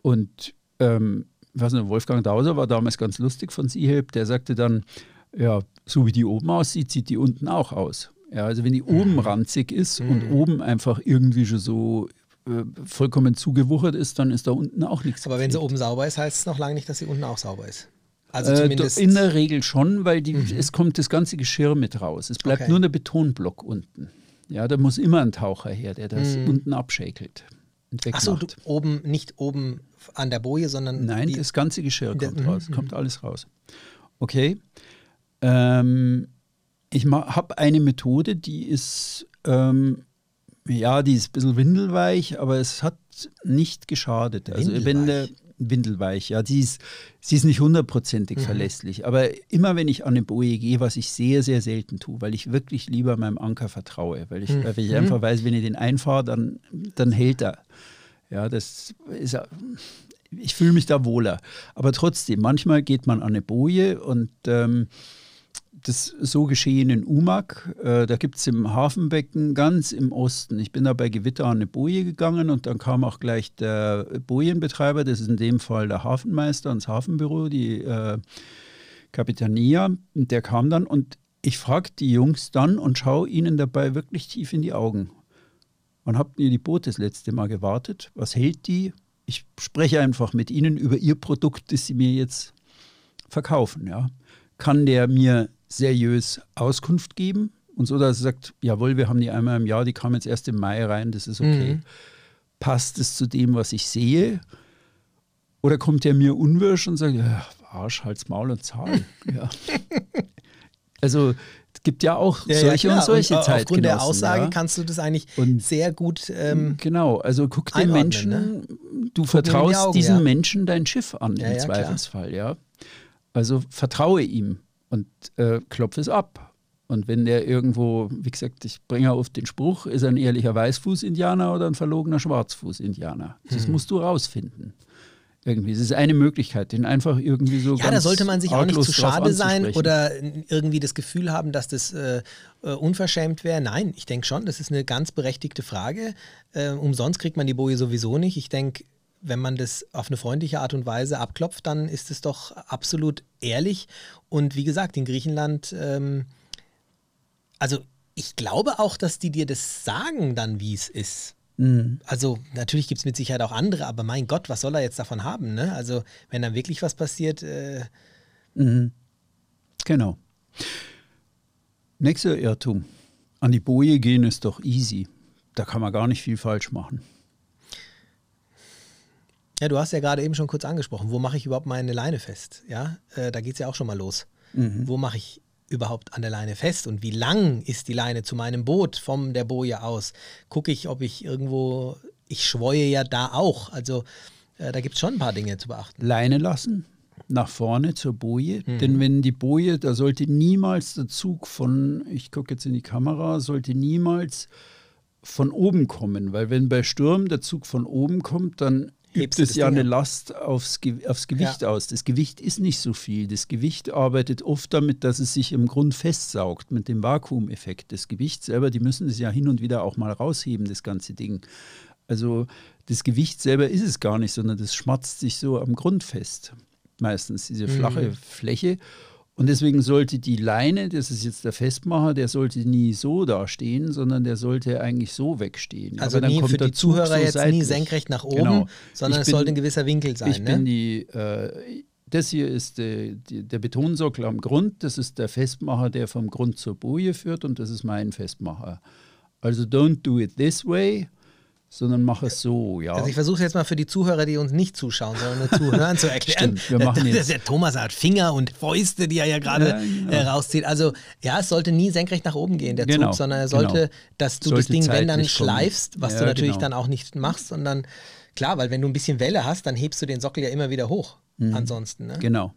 [SPEAKER 2] Und ähm, ich weiß nicht, Wolfgang Dauser war damals ganz lustig von Seehelp, der sagte dann, ja, so wie die oben aussieht, sieht die unten auch aus. Ja, also wenn die
[SPEAKER 1] Mhm.
[SPEAKER 2] oben ranzig ist und oben einfach irgendwie schon so äh, vollkommen zugewuchert ist, dann ist da unten auch nichts.
[SPEAKER 1] aber wenn sie oben sauber ist, heißt es noch lange nicht, dass sie unten auch sauber ist. Also
[SPEAKER 2] Äh,
[SPEAKER 1] zumindest.
[SPEAKER 2] do- in der Regel schon, weil die, es kommt das ganze Geschirr mit raus. Es bleibt
[SPEAKER 1] Okay.
[SPEAKER 2] nur der Betonblock unten. Ja, da muss immer ein Taucher her, der das
[SPEAKER 1] Mhm.
[SPEAKER 2] unten abschäkelt. Und
[SPEAKER 1] Achso,
[SPEAKER 2] wegmacht.
[SPEAKER 1] oben, nicht oben an der Boje, sondern.
[SPEAKER 2] Nein, das ganze Geschirr
[SPEAKER 1] der-
[SPEAKER 2] kommt
[SPEAKER 1] mhm,
[SPEAKER 2] raus, kommt alles raus. Okay. Ähm, ich habe eine Methode, die ist, ähm, ja, die ist ein bisschen windelweich, aber es hat nicht geschadet. Also wenn der windelweich, ja, die ist, sie ist nicht hundertprozentig
[SPEAKER 1] Mhm.
[SPEAKER 2] verlässlich, aber immer wenn ich an eine Boje gehe, was ich sehr, sehr selten tue, weil ich wirklich lieber meinem Anker vertraue, weil ich,
[SPEAKER 1] Mhm.
[SPEAKER 2] weil ich einfach weiß, wenn ich den einfahre, dann, dann hält er. Ja, das ist ich fühle mich da wohler. Aber trotzdem, manchmal geht man an eine Boje und ähm, das so geschehen in Umag. Äh, da gibt es im Hafenbecken ganz im Osten. Ich bin da bei Gewitter an eine Boje gegangen und dann kam auch gleich der Bojenbetreiber, das ist in dem Fall der Hafenmeister ans Hafenbüro, die äh, Capitania. Und der kam dann und ich frage die Jungs dann und schaue ihnen dabei wirklich tief in die Augen. Wann habt ihr die Boot das letzte Mal gewartet? Was hält die? Ich spreche einfach mit ihnen über ihr Produkt, das sie mir jetzt verkaufen. Ja. Kann der mir seriös Auskunft geben? Und so, dass er sagt, jawohl, wir haben die einmal im Jahr, die kam jetzt erst im Mai rein, das ist okay.
[SPEAKER 1] Mhm.
[SPEAKER 2] Passt es zu dem, was ich sehe? Oder kommt der mir unwirsch und sagt, ja, Arsch, halt's Maul und zahl. ja. Also es gibt ja auch
[SPEAKER 1] Ja, ja,
[SPEAKER 2] solche
[SPEAKER 1] klar.
[SPEAKER 2] und solche
[SPEAKER 1] und. Aufgrund der Aussage
[SPEAKER 2] ja.
[SPEAKER 1] kannst du das eigentlich
[SPEAKER 2] Und-
[SPEAKER 1] sehr gut. Ähm,
[SPEAKER 2] Genau, also guck den Menschen, du
[SPEAKER 1] in die
[SPEAKER 2] vertraust
[SPEAKER 1] Augen,
[SPEAKER 2] diesem
[SPEAKER 1] ja.
[SPEAKER 2] Menschen dein Schiff an
[SPEAKER 1] Ja,
[SPEAKER 2] im
[SPEAKER 1] ja, klar.
[SPEAKER 2] Zweifelsfall, ja. Also vertraue ihm und äh, klopfe es ab. Und wenn der irgendwo, wie gesagt, ich bringe auf den Spruch, ist er ein ehrlicher Weißfuß-Indianer oder ein verlogener Schwarzfuß-Indianer? Das
[SPEAKER 1] Hm.
[SPEAKER 2] musst du rausfinden. Irgendwie. Das ist eine Möglichkeit, den einfach irgendwie so
[SPEAKER 1] ja, da sollte man sich auch nicht zu schade sein oder irgendwie das Gefühl haben, dass das äh, äh, unverschämt wäre. Nein, ich denke schon, das ist eine ganz berechtigte Frage. Äh, umsonst kriegt man die Boje sowieso nicht. Ich denke, wenn man das auf eine freundliche Art und Weise abklopft, dann ist es doch absolut ehrlich. Und wie gesagt, in Griechenland, ähm, also ich glaube auch, dass die dir das sagen dann, wie es ist.
[SPEAKER 2] Mhm.
[SPEAKER 1] Also natürlich gibt es mit Sicherheit auch andere, aber mein Gott, was soll er jetzt davon haben? Ne? Also wenn dann wirklich was passiert, äh,
[SPEAKER 2] Mhm. Genau. Nächster Irrtum. An die Boje gehen ist doch easy. Da kann man gar nicht viel falsch machen.
[SPEAKER 1] Ja, du hast ja gerade eben schon kurz angesprochen, wo mache ich überhaupt meine Leine fest? Ja, äh, da geht es ja auch schon mal los. Wo mache ich überhaupt an der Leine fest und wie lang ist die Leine zu meinem Boot von der Boje aus? Gucke ich, ob ich irgendwo, ich schweue ja da auch. Also äh, da gibt es schon ein paar Dinge zu beachten.
[SPEAKER 2] Leine lassen, nach vorne zur Boje.
[SPEAKER 1] Mhm.
[SPEAKER 2] Denn wenn die Boje, da sollte niemals der Zug von, ich gucke jetzt in die Kamera, sollte niemals von oben kommen. Weil wenn bei Sturm der Zug von oben kommt, dann übt es ja eine. Last aufs, Ge aufs Gewicht
[SPEAKER 1] Ja.
[SPEAKER 2] aus. Das Gewicht ist nicht so viel. Das Gewicht arbeitet oft damit, dass es sich im Grund festsaugt mit dem Vakuumeffekt. Das Gewicht selber, die müssen es ja hin und wieder auch mal rausheben, das ganze Ding. Also das Gewicht selber ist es gar nicht, sondern das schmatzt sich so am Grund fest. Meistens diese flache
[SPEAKER 1] Mhm.
[SPEAKER 2] Fläche. Und deswegen sollte die Leine, das ist jetzt der Festmacher, der sollte nie so da stehen, sondern der sollte eigentlich so wegstehen.
[SPEAKER 1] Also
[SPEAKER 2] Aber dann
[SPEAKER 1] nie
[SPEAKER 2] kommt
[SPEAKER 1] für
[SPEAKER 2] der
[SPEAKER 1] die Zuhörer
[SPEAKER 2] so
[SPEAKER 1] jetzt nie
[SPEAKER 2] seitlich.
[SPEAKER 1] senkrecht nach oben,
[SPEAKER 2] Genau.
[SPEAKER 1] sondern
[SPEAKER 2] Ich
[SPEAKER 1] es
[SPEAKER 2] bin-
[SPEAKER 1] sollte ein gewisser Winkel sein.
[SPEAKER 2] Ich
[SPEAKER 1] ne?
[SPEAKER 2] bin die, äh, das hier ist die, die, der Betonsockel am Grund, das ist der Festmacher, der vom Grund zur Boje führt und das ist mein Festmacher. Also don't do it this way, sondern mach es so, ja.
[SPEAKER 1] Also ich versuche jetzt mal für die Zuhörer, die uns nicht zuschauen, sondern nur zuhören, zu erklären.
[SPEAKER 2] Stimmt, wir machen jetzt-
[SPEAKER 1] Der Thomas hat Finger und Fäuste, die er ja gerade
[SPEAKER 2] Ja, genau.
[SPEAKER 1] äh, rauszieht. Also ja, es sollte nie senkrecht nach oben gehen, der
[SPEAKER 2] Genau,
[SPEAKER 1] Zug, sondern er sollte,
[SPEAKER 2] genau.
[SPEAKER 1] dass du
[SPEAKER 2] Sollte
[SPEAKER 1] das Ding, wenn dann schleifst, was du
[SPEAKER 2] Ja,
[SPEAKER 1] natürlich
[SPEAKER 2] genau.
[SPEAKER 1] dann auch nicht machst, sondern klar, weil wenn du ein bisschen Welle hast, dann hebst du den Sockel ja immer wieder hoch. Ansonsten. Ne?
[SPEAKER 2] genau.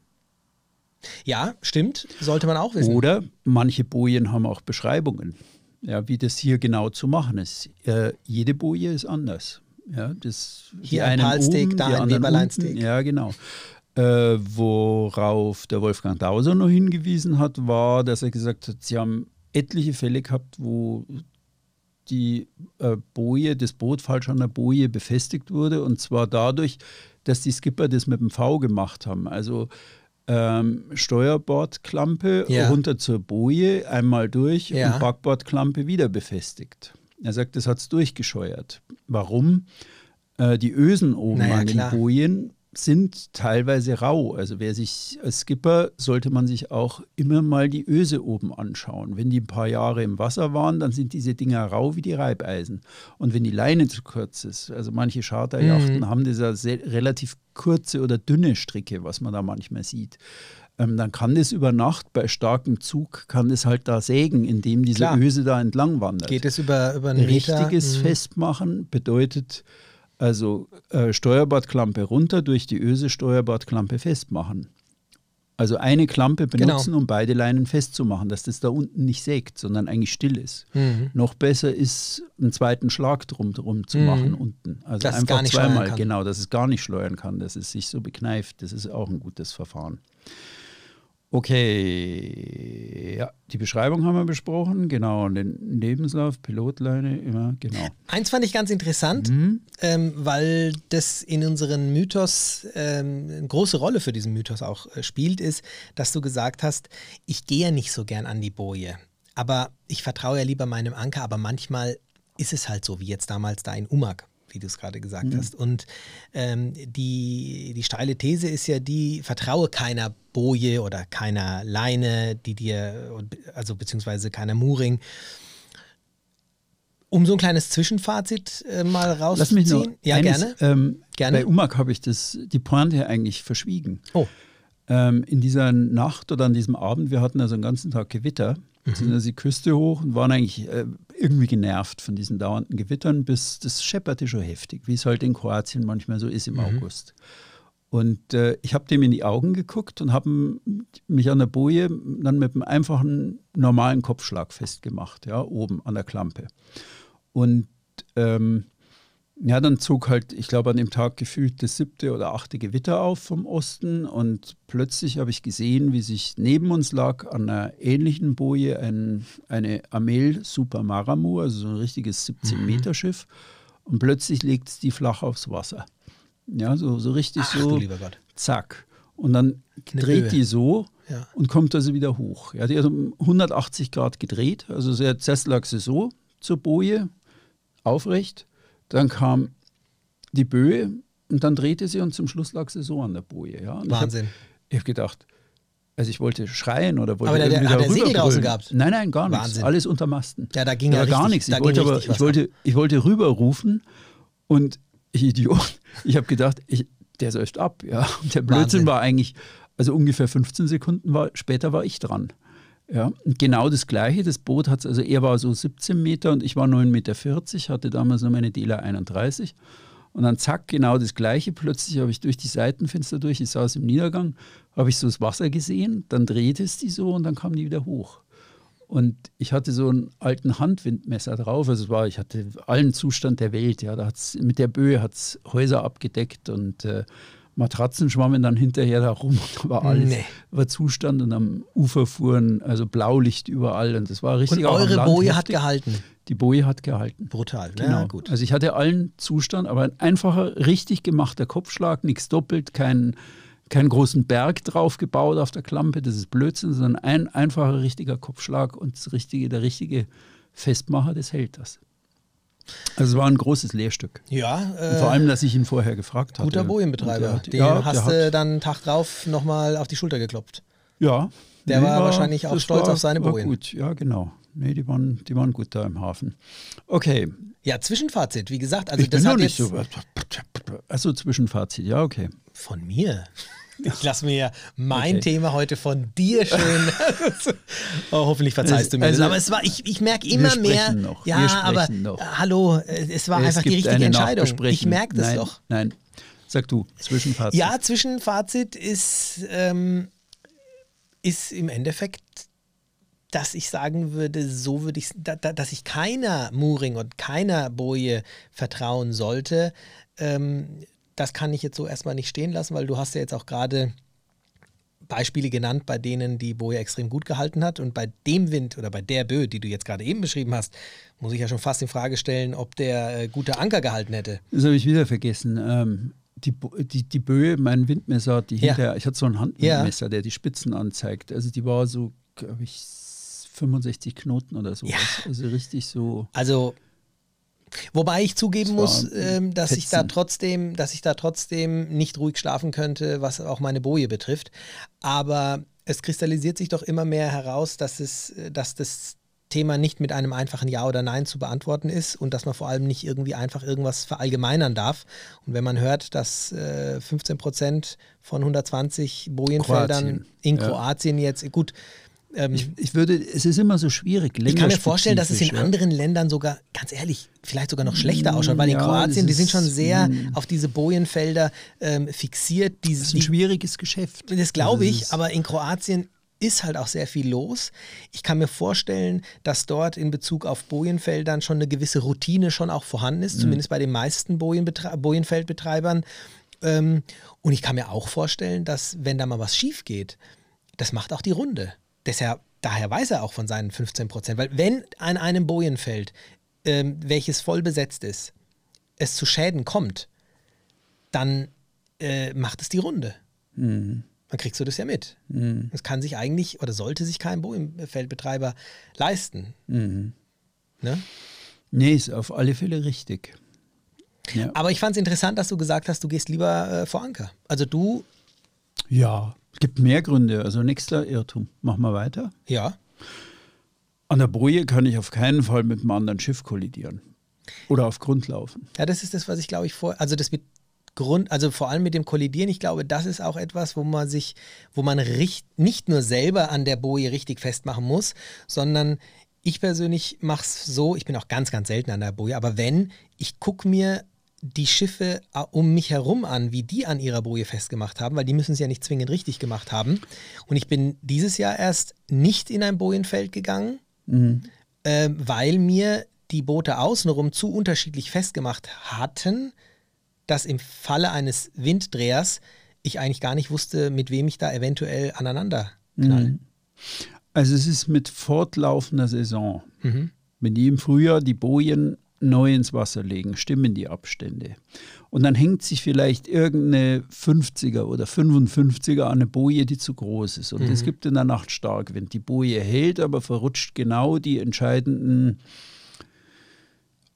[SPEAKER 1] Ja, stimmt, sollte man auch wissen.
[SPEAKER 2] Oder manche Bojen haben auch Beschreibungen, ja, wie das hier genau zu machen ist. Äh, jede Boje ist anders. Ja, das,
[SPEAKER 1] Hier ein Palsteak,
[SPEAKER 2] oben,
[SPEAKER 1] da ein Weberleinsteak.
[SPEAKER 2] Ja, genau. Äh, worauf der Wolfgang Dauser noch hingewiesen hat, war, dass er gesagt hat, sie haben etliche Fälle gehabt, wo die äh, Boje, das Boot falsch an der Boje befestigt wurde und zwar dadurch, dass die Skipper das mit dem V gemacht haben. Also ähm, Steuerbordklampe
[SPEAKER 1] Ja.
[SPEAKER 2] runter zur Boje, einmal durch
[SPEAKER 1] Ja.
[SPEAKER 2] und Backbordklampe wieder befestigt. Er sagt, das hat es durchgescheuert. Warum? Äh, die Ösen oben
[SPEAKER 1] Naja,
[SPEAKER 2] an den
[SPEAKER 1] klar.
[SPEAKER 2] Bojen sind teilweise rau. Also wer sich als Skipper sollte man sich auch immer mal die Öse oben anschauen. Wenn die ein paar Jahre im Wasser waren, dann sind diese Dinger rau wie die Reibeisen. Und wenn die Leine zu kurz ist, also manche Charterjachten mhm. haben diese relativ kurze oder dünne Stricke, was man da manchmal sieht. Ähm, dann kann das über Nacht bei starkem Zug, kann das halt da sägen, indem diese Klar. Öse da entlang wandert.
[SPEAKER 1] Geht es über, über einen
[SPEAKER 2] Richtiges mhm. Festmachen bedeutet, also äh, Steuerbordklampe runter, durch die Öse Steuerbordklampe festmachen. Also eine Klampe benutzen, genau. um beide Leinen festzumachen, dass das da unten nicht sägt, sondern eigentlich still ist. Mhm. Noch besser ist, einen zweiten Schlag drum, drum zu mhm. machen unten. Also dass einfach zweimal, genau, dass es gar nicht schleudern kann, dass es sich so bekneift. Das ist auch ein gutes Verfahren. Okay, ja, die Beschreibung haben wir besprochen, genau, den Lebenslauf, Pilotleine, immer, genau.
[SPEAKER 1] Eins fand ich ganz interessant, mhm. ähm, weil das in unseren Mythos ähm, eine große Rolle für diesen Mythos auch äh, spielt, ist, dass du gesagt hast, ich gehe ja nicht so gern an die Boje, aber ich vertraue ja lieber meinem Anker, aber manchmal ist es halt so, wie jetzt damals da in Umag wie du es gerade gesagt mhm. hast. Und ähm, die, die steile These ist ja die, vertraue keiner Boje oder keiner Leine, die dir, also beziehungsweise keiner Mooring. Um so ein kleines Zwischenfazit äh, mal rauszuziehen. Lass mich noch
[SPEAKER 2] ja, eines, gerne. Ähm, gerne. Bei Umag habe ich das, die Pointe eigentlich verschwiegen. Oh. Ähm, in dieser Nacht oder an diesem Abend, wir hatten also den ganzen Tag Gewitter mhm. sind also die Küste hoch und waren eigentlich äh, irgendwie genervt von diesen dauernden Gewittern, bis das schepperte schon heftig, wie es halt in Kroatien manchmal so ist im mhm. August. Und äh, ich habe dem in die Augen geguckt und habe mich an der Boje dann mit einem einfachen normalen Kopfschlag festgemacht, ja, oben an der Klampe. Und ähm, ja, dann zog halt, ich glaube, an dem Tag gefühlt das siebte oder achte Gewitter auf vom Osten und plötzlich habe ich gesehen, wie sich neben uns lag an einer ähnlichen Boje ein, eine Amel Super Maramu, also so ein richtiges 17-Meter-Schiff mhm. und plötzlich legt es die flach aufs Wasser. Ja, so, so richtig Ach, so, zack. Und dann Eine dreht Höhe. die so ja. und kommt also wieder hoch. Ja, die hat um 180 Grad gedreht, also sehr, lag sie so zur Boje, aufrecht dann kam die Böe und dann drehte sie und zum Schluss lag sie so an der Boje. Ja.
[SPEAKER 1] Wahnsinn.
[SPEAKER 2] Ich habe hab gedacht, also ich wollte schreien oder wollte
[SPEAKER 1] aber der,
[SPEAKER 2] irgendwie
[SPEAKER 1] hat der Segel draußen gehabt?
[SPEAKER 2] Nein, nein, gar nichts. Wahnsinn. Alles unter Masten.
[SPEAKER 1] Ja, da ging da ja
[SPEAKER 2] gar nichts. Ich wollte aber, ich wollte, ich wollte rüberrufen und ich Idiot, ich habe gedacht, ich, der säuft ab. Ja. Und der Blödsinn Wahnsinn. war eigentlich, also ungefähr 15 Sekunden war, später war ich dran. Ja, genau das Gleiche. Das Boot hat also er war so 17 Meter und ich war 9,40 Meter, hatte damals noch meine DELA 31. Und dann zack, genau das Gleiche. Plötzlich habe ich durch die Seitenfenster durch, ich saß im Niedergang, habe ich so das Wasser gesehen, dann drehte es die so und dann kam die wieder hoch. Und ich hatte so einen alten Handwindmesser drauf. Also es war, ich hatte allen Zustand der Welt. Ja, da hat's, mit der Böe hat es Häuser abgedeckt und äh, Matratzen schwammen dann hinterher da rum und war alles nee. war Zustand und am Ufer fuhren also Blaulicht überall und das war richtig.
[SPEAKER 1] Und eure Boje hat gehalten.
[SPEAKER 2] Die Boje hat gehalten.
[SPEAKER 1] Brutal,
[SPEAKER 2] genau. Ja, gut. Also ich hatte allen Zustand, aber ein einfacher, richtig gemachter Kopfschlag, nichts doppelt, kein, keinen großen Berg drauf gebaut auf der Klampe, das ist Blödsinn, sondern ein einfacher, richtiger Kopfschlag und das richtige, der richtige Festmacher, das hält das. Also es war ein großes Lehrstück.
[SPEAKER 1] Ja.
[SPEAKER 2] Äh, vor allem, dass ich ihn vorher gefragt habe.
[SPEAKER 1] Guter Bojenbetreiber. Den ja, hast du dann einen Tag drauf nochmal auf die Schulter geklopft.
[SPEAKER 2] Ja.
[SPEAKER 1] Der nee, war, wahrscheinlich auch stolz
[SPEAKER 2] war,
[SPEAKER 1] auf seine Bojen.
[SPEAKER 2] gut, ja genau. Nee, die waren, die waren gut da im Hafen. Okay.
[SPEAKER 1] Ja, Zwischenfazit, wie gesagt. Also
[SPEAKER 2] ich
[SPEAKER 1] das
[SPEAKER 2] bin hat nicht so. Also Zwischenfazit, ja, okay.
[SPEAKER 1] Von mir? Ich lasse mir ja mein okay. Thema heute von dir schön. oh, hoffentlich verzeihst du mir also, das. Aber es war, ich, ich merke immer mehr.
[SPEAKER 2] Noch,
[SPEAKER 1] ja, aber noch. hallo, es war es einfach die richtige Entscheidung. Ich merke das
[SPEAKER 2] nein,
[SPEAKER 1] doch.
[SPEAKER 2] Nein, sag du, Zwischenfazit.
[SPEAKER 1] Ja, Zwischenfazit ist, ähm, ist im Endeffekt dass ich sagen würde, so würde ich, da, da, dass ich keiner Mooring und keiner Boje vertrauen sollte, ähm, das kann ich jetzt so erstmal nicht stehen lassen, weil du hast ja jetzt auch gerade Beispiele genannt, bei denen die Boje extrem gut gehalten hat. Und bei dem Wind oder bei der Böe, die du jetzt gerade eben beschrieben hast, muss ich ja schon fast in Frage stellen, ob der äh, gute Anker gehalten hätte.
[SPEAKER 2] Das habe ich wieder vergessen. Ähm, die, die, die Böe, mein Windmesser, die ja. hinterher, ich hatte so ein Handwindmesser, ja. der die Spitzen anzeigt. Also die war so, glaube ich, 65 Knoten oder so. Ja. Also richtig so.
[SPEAKER 1] Also Wobei ich zugeben muss, ähm, dass ich da
[SPEAKER 2] Fetzen.
[SPEAKER 1] trotzdem, dass ich da trotzdem nicht ruhig schlafen könnte, was auch meine Boje betrifft. Aber es kristallisiert sich doch immer mehr heraus, dass es, äh, dass das Thema nicht mit einem einfachen Ja oder Nein zu beantworten ist und dass man vor allem nicht irgendwie einfach irgendwas verallgemeinern darf. Und wenn man hört, dass äh, 15 Prozent von 120 Bojenfeldern
[SPEAKER 2] Kroatien.
[SPEAKER 1] in
[SPEAKER 2] Ja.
[SPEAKER 1] Kroatien jetzt, gut, ähm,
[SPEAKER 2] Ich, ich würde, es ist immer so schwierig.
[SPEAKER 1] ich kann mir vorstellen, dass es in anderen Ländern sogar, ganz ehrlich, vielleicht sogar noch schlechter ausschaut, weil in
[SPEAKER 2] Ja,
[SPEAKER 1] Kroatien, die sind schon sehr
[SPEAKER 2] mm.
[SPEAKER 1] auf diese Bojenfelder ähm, fixiert. Die,
[SPEAKER 2] Das ist ein
[SPEAKER 1] die,
[SPEAKER 2] schwieriges Geschäft.
[SPEAKER 1] das glaube
[SPEAKER 2] Also
[SPEAKER 1] ich, aber in Kroatien ist halt auch sehr viel los. Ich kann mir vorstellen, dass dort in Bezug auf Bojenfeldern schon eine gewisse Routine schon auch vorhanden
[SPEAKER 2] Mhm.
[SPEAKER 1] ist, zumindest bei den meisten Bojenbetre Bojenfeldbetreibern. Ähm, und ich kann mir auch vorstellen, dass wenn da mal was schief geht, das macht auch die Runde. Deshalb, daher weiß er auch von seinen 15 Prozent. Weil wenn an einem Bojenfeld, ähm, welches voll besetzt ist, es zu Schäden kommt, dann äh, macht es die Runde.
[SPEAKER 2] Mhm.
[SPEAKER 1] Dann kriegst du das ja mit. Das kann sich eigentlich oder sollte sich kein Bojenfeldbetreiber leisten.
[SPEAKER 2] Mhm.
[SPEAKER 1] Ne?
[SPEAKER 2] Nee, ist auf alle Fälle richtig. Ja.
[SPEAKER 1] Aber ich fand es interessant, dass du gesagt hast, du gehst lieber äh, vor Anker. Also du,
[SPEAKER 2] ja, es gibt mehr Gründe. Also nächster Irrtum. Machen wir weiter.
[SPEAKER 1] ja,
[SPEAKER 2] An der Boje kann ich auf keinen Fall mit einem anderen Schiff kollidieren. Oder auf Grund laufen.
[SPEAKER 1] Ja, das ist das, was ich glaube ich vor, also das mit Grund, also vor allem mit dem Kollidieren, ich glaube, das ist auch etwas, wo man sich, wo man richt, nicht nur selber an der Boje richtig festmachen muss, sondern ich persönlich mache es so, ich bin auch ganz, ganz selten an der Boje, aber wenn, ich gucke mir die Schiffe äh, um mich herum an, wie die an ihrer Boje festgemacht haben, weil die müssen es ja nicht zwingend richtig gemacht haben. Und ich bin dieses Jahr erst nicht in ein Bojenfeld gegangen, ähm, weil mir die Boote außenrum zu unterschiedlich festgemacht hatten, dass im Falle eines Winddrehers ich eigentlich gar nicht wusste, mit wem ich da eventuell aneinander knall.
[SPEAKER 2] Also es ist mit fortlaufender Saison.
[SPEAKER 1] Mhm.
[SPEAKER 2] Wenn die im Frühjahr die Bojen neu ins Wasser legen, stimmen die Abstände. Und dann hängt sich vielleicht irgendeine 50er oder 55er an eine Boje, die zu groß ist. Und es gibt in der Nacht Starkwind. Die Boje hält, aber verrutscht genau die entscheidenden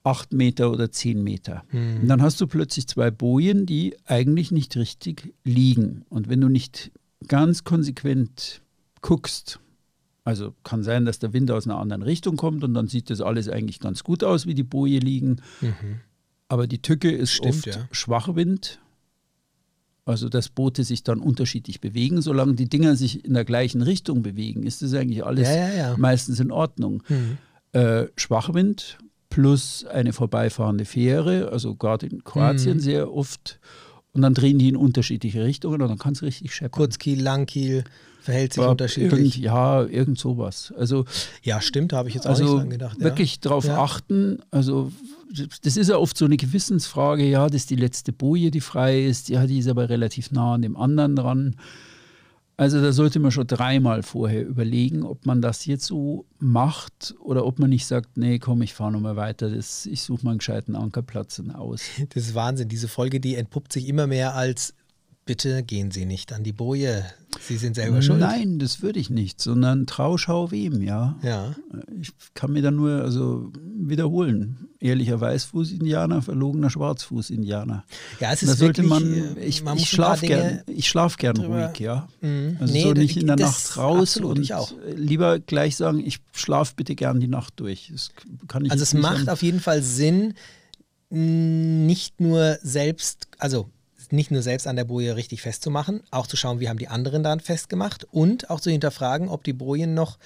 [SPEAKER 2] 8 Meter oder 10 Meter. Und dann hast du plötzlich zwei Bojen, die eigentlich nicht richtig liegen. Und wenn du nicht ganz konsequent guckst, also kann sein, dass der Wind aus einer anderen Richtung kommt und dann sieht das alles eigentlich ganz gut aus, wie die Boje liegen. Aber die Tücke ist
[SPEAKER 1] Stimmt,
[SPEAKER 2] oft
[SPEAKER 1] ja.
[SPEAKER 2] Schwachwind. Also dass Boote sich dann unterschiedlich bewegen. Solange die Dinger sich in der gleichen Richtung bewegen, ist das eigentlich alles
[SPEAKER 1] Ja, ja,
[SPEAKER 2] meistens in Ordnung. Äh, Schwachwind plus eine vorbeifahrende Fähre, also gerade in Kroatien
[SPEAKER 1] Mhm.
[SPEAKER 2] sehr oft. Und dann drehen die in unterschiedliche Richtungen und dann kann es richtig scheppern.
[SPEAKER 1] Kurzkiel, Langkiel, verhält sich unterschiedlich.
[SPEAKER 2] Irgend, ja, irgend sowas. Also,
[SPEAKER 1] ja, stimmt, da habe ich jetzt auch nicht
[SPEAKER 2] also
[SPEAKER 1] dran gedacht. ja.
[SPEAKER 2] wirklich darauf
[SPEAKER 1] Ja.
[SPEAKER 2] achten. Also das ist ja oft so eine Gewissensfrage. Ja, das ist die letzte Boje, die frei ist. Ja, die ist aber relativ nah an dem anderen dran. Also da sollte man schon dreimal vorher überlegen, ob man das jetzt so macht oder ob man nicht sagt, nee, komm, ich fahre nochmal weiter. Das, ich suche mal einen gescheiten Ankerplatz aus.
[SPEAKER 1] Das ist Wahnsinn. Diese Folge, die entpuppt sich immer mehr als bitte gehen Sie nicht an die Boje. Sie sind selber schuld.
[SPEAKER 2] Nein, das würde ich nicht, sondern Trauschau wem, ja.
[SPEAKER 1] Ja.
[SPEAKER 2] Ich kann mir da nur also wiederholen. Ehrlicher Weißfuß-Indianer, verlogener Schwarzfuß-Indianer.
[SPEAKER 1] Ja, es
[SPEAKER 2] Und da
[SPEAKER 1] ist
[SPEAKER 2] sollte
[SPEAKER 1] wirklich,
[SPEAKER 2] man,
[SPEAKER 1] äh,
[SPEAKER 2] ich,
[SPEAKER 1] man
[SPEAKER 2] ich schlafe gern, ich schlaf gern
[SPEAKER 1] drüber-
[SPEAKER 2] ruhig, ja.
[SPEAKER 1] Mhm.
[SPEAKER 2] Also
[SPEAKER 1] Nee,
[SPEAKER 2] so nicht in der Nacht raus
[SPEAKER 1] absolut,
[SPEAKER 2] und
[SPEAKER 1] ich auch.
[SPEAKER 2] lieber gleich sagen, ich schlafe bitte gern die Nacht durch. Das kann ich
[SPEAKER 1] Also es macht auf jeden Fall Sinn, nicht nur selbst, also nicht nur selbst an der Boje richtig festzumachen, auch zu schauen, wie haben die anderen dann festgemacht und auch zu hinterfragen, ob die Bojen noch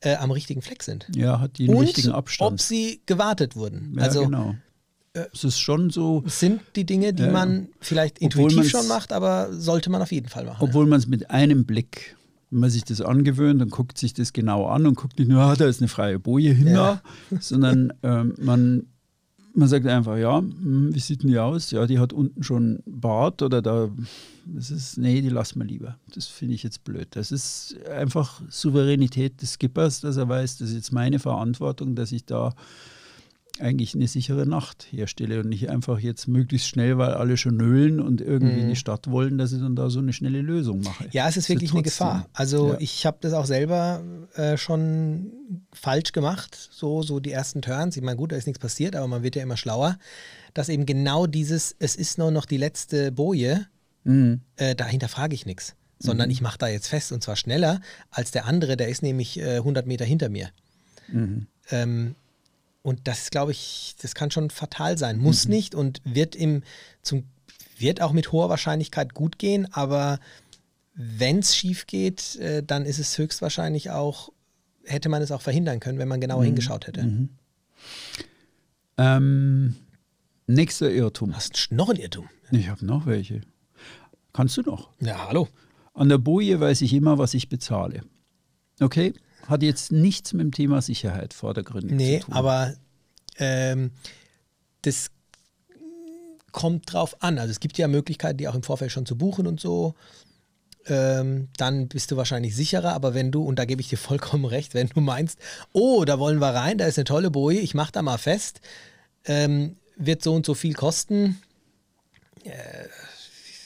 [SPEAKER 1] äh, am richtigen Fleck sind.
[SPEAKER 2] ja, hat die den
[SPEAKER 1] und
[SPEAKER 2] richtigen Abstand.
[SPEAKER 1] ob sie gewartet wurden.
[SPEAKER 2] ja,
[SPEAKER 1] also
[SPEAKER 2] genau. es ist schon so,
[SPEAKER 1] sind die Dinge, die
[SPEAKER 2] ja.
[SPEAKER 1] man vielleicht intuitiv schon macht, aber sollte man auf jeden Fall machen.
[SPEAKER 2] Obwohl man es mit einem Blick, wenn man sich das angewöhnt und guckt sich das genau an und guckt nicht nur, ah, da ist eine freie Boje hin,
[SPEAKER 1] Ja.
[SPEAKER 2] sondern ähm, man, man sagt einfach, ja, hm, wie sieht denn die aus? Ja, die hat unten schon Bart oder da, das ist, nee, die lassen wir lieber. Das finde ich jetzt blöd. Das ist einfach Souveränität des Skippers, dass er weiß, das ist jetzt meine Verantwortung, dass ich da eigentlich eine sichere Nacht herstelle und nicht einfach jetzt möglichst schnell, weil alle schon nölen und irgendwie in die Stadt wollen, dass ich dann da so eine schnelle Lösung mache.
[SPEAKER 1] Ja, es ist wirklich eine
[SPEAKER 2] trotzdem-
[SPEAKER 1] Gefahr. Also
[SPEAKER 2] Ja.
[SPEAKER 1] ich habe das auch selber äh, schon falsch gemacht, so, so die ersten Turns. Ich meine, gut, da ist nichts passiert, aber man wird ja immer schlauer, dass eben genau dieses, es ist nur noch die letzte Boje,
[SPEAKER 2] Mhm.
[SPEAKER 1] äh, dahinter frage ich nichts, sondern ich mache da jetzt fest und zwar schneller als der andere, der ist nämlich äh, 100 Meter hinter mir.
[SPEAKER 2] Mhm.
[SPEAKER 1] Ähm, und das glaube ich, das kann schon fatal sein. Muss nicht und wird im zum wird auch mit hoher Wahrscheinlichkeit gut gehen, aber wenn es schief geht, äh, dann ist es höchstwahrscheinlich auch, hätte man es auch verhindern können, wenn man genauer hingeschaut hätte.
[SPEAKER 2] Ähm, nächster Irrtum.
[SPEAKER 1] Hast du noch ein Irrtum?
[SPEAKER 2] Ich habe noch welche. Kannst du noch?
[SPEAKER 1] Ja, hallo.
[SPEAKER 2] An der Boje weiß ich immer, was ich bezahle. Okay? Hat jetzt nichts mit dem Thema Sicherheit vordergründig
[SPEAKER 1] Nee,
[SPEAKER 2] zu tun.
[SPEAKER 1] aber ähm, das kommt drauf an. Also es gibt ja Möglichkeiten, die auch im Vorfeld schon zu buchen und so. Ähm, dann bist du wahrscheinlich sicherer, aber wenn du, und da gebe ich dir vollkommen recht, wenn du meinst, oh, da wollen wir rein, da ist eine tolle Boje, ich mache da mal fest, ähm, wird so und so viel kosten, äh,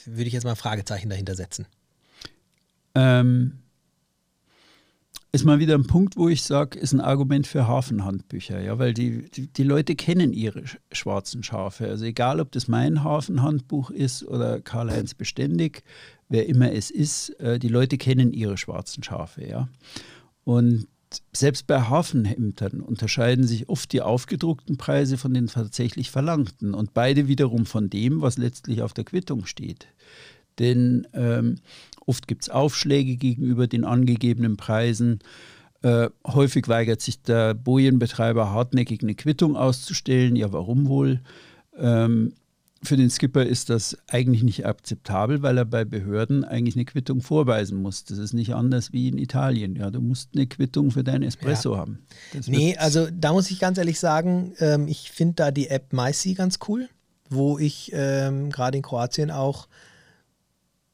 [SPEAKER 1] würde ich jetzt mal ein Fragezeichen dahinter setzen.
[SPEAKER 2] Ähm, ist mal wieder ein Punkt, wo ich sage, ist ein Argument für Hafenhandbücher, ja, weil die, die, Leute kennen ihre sch- schwarzen Schafe. Also egal, ob das mein Hafenhandbuch ist oder Karl-Heinz Beständig, wer immer es ist, äh, die Leute kennen ihre schwarzen Schafe, ja. Und selbst bei Hafenhemdern unterscheiden sich oft die aufgedruckten Preise von den tatsächlich verlangten und beide wiederum von dem, was letztlich auf der Quittung steht. Denn ähm, oft gibt es Aufschläge gegenüber den angegebenen Preisen. Äh, häufig weigert sich der Bojenbetreiber hartnäckig eine Quittung auszustellen. Ja, warum wohl? Ähm, für den Skipper ist das eigentlich nicht akzeptabel, weil er bei Behörden eigentlich eine Quittung vorweisen muss. Das ist nicht anders wie in Italien. Ja, du musst eine Quittung für deinen Espresso haben. Das
[SPEAKER 1] Nee, also da muss ich ganz ehrlich sagen, ähm, ich finde da die App MySea ganz cool, wo ich ähm, gerade in Kroatien auch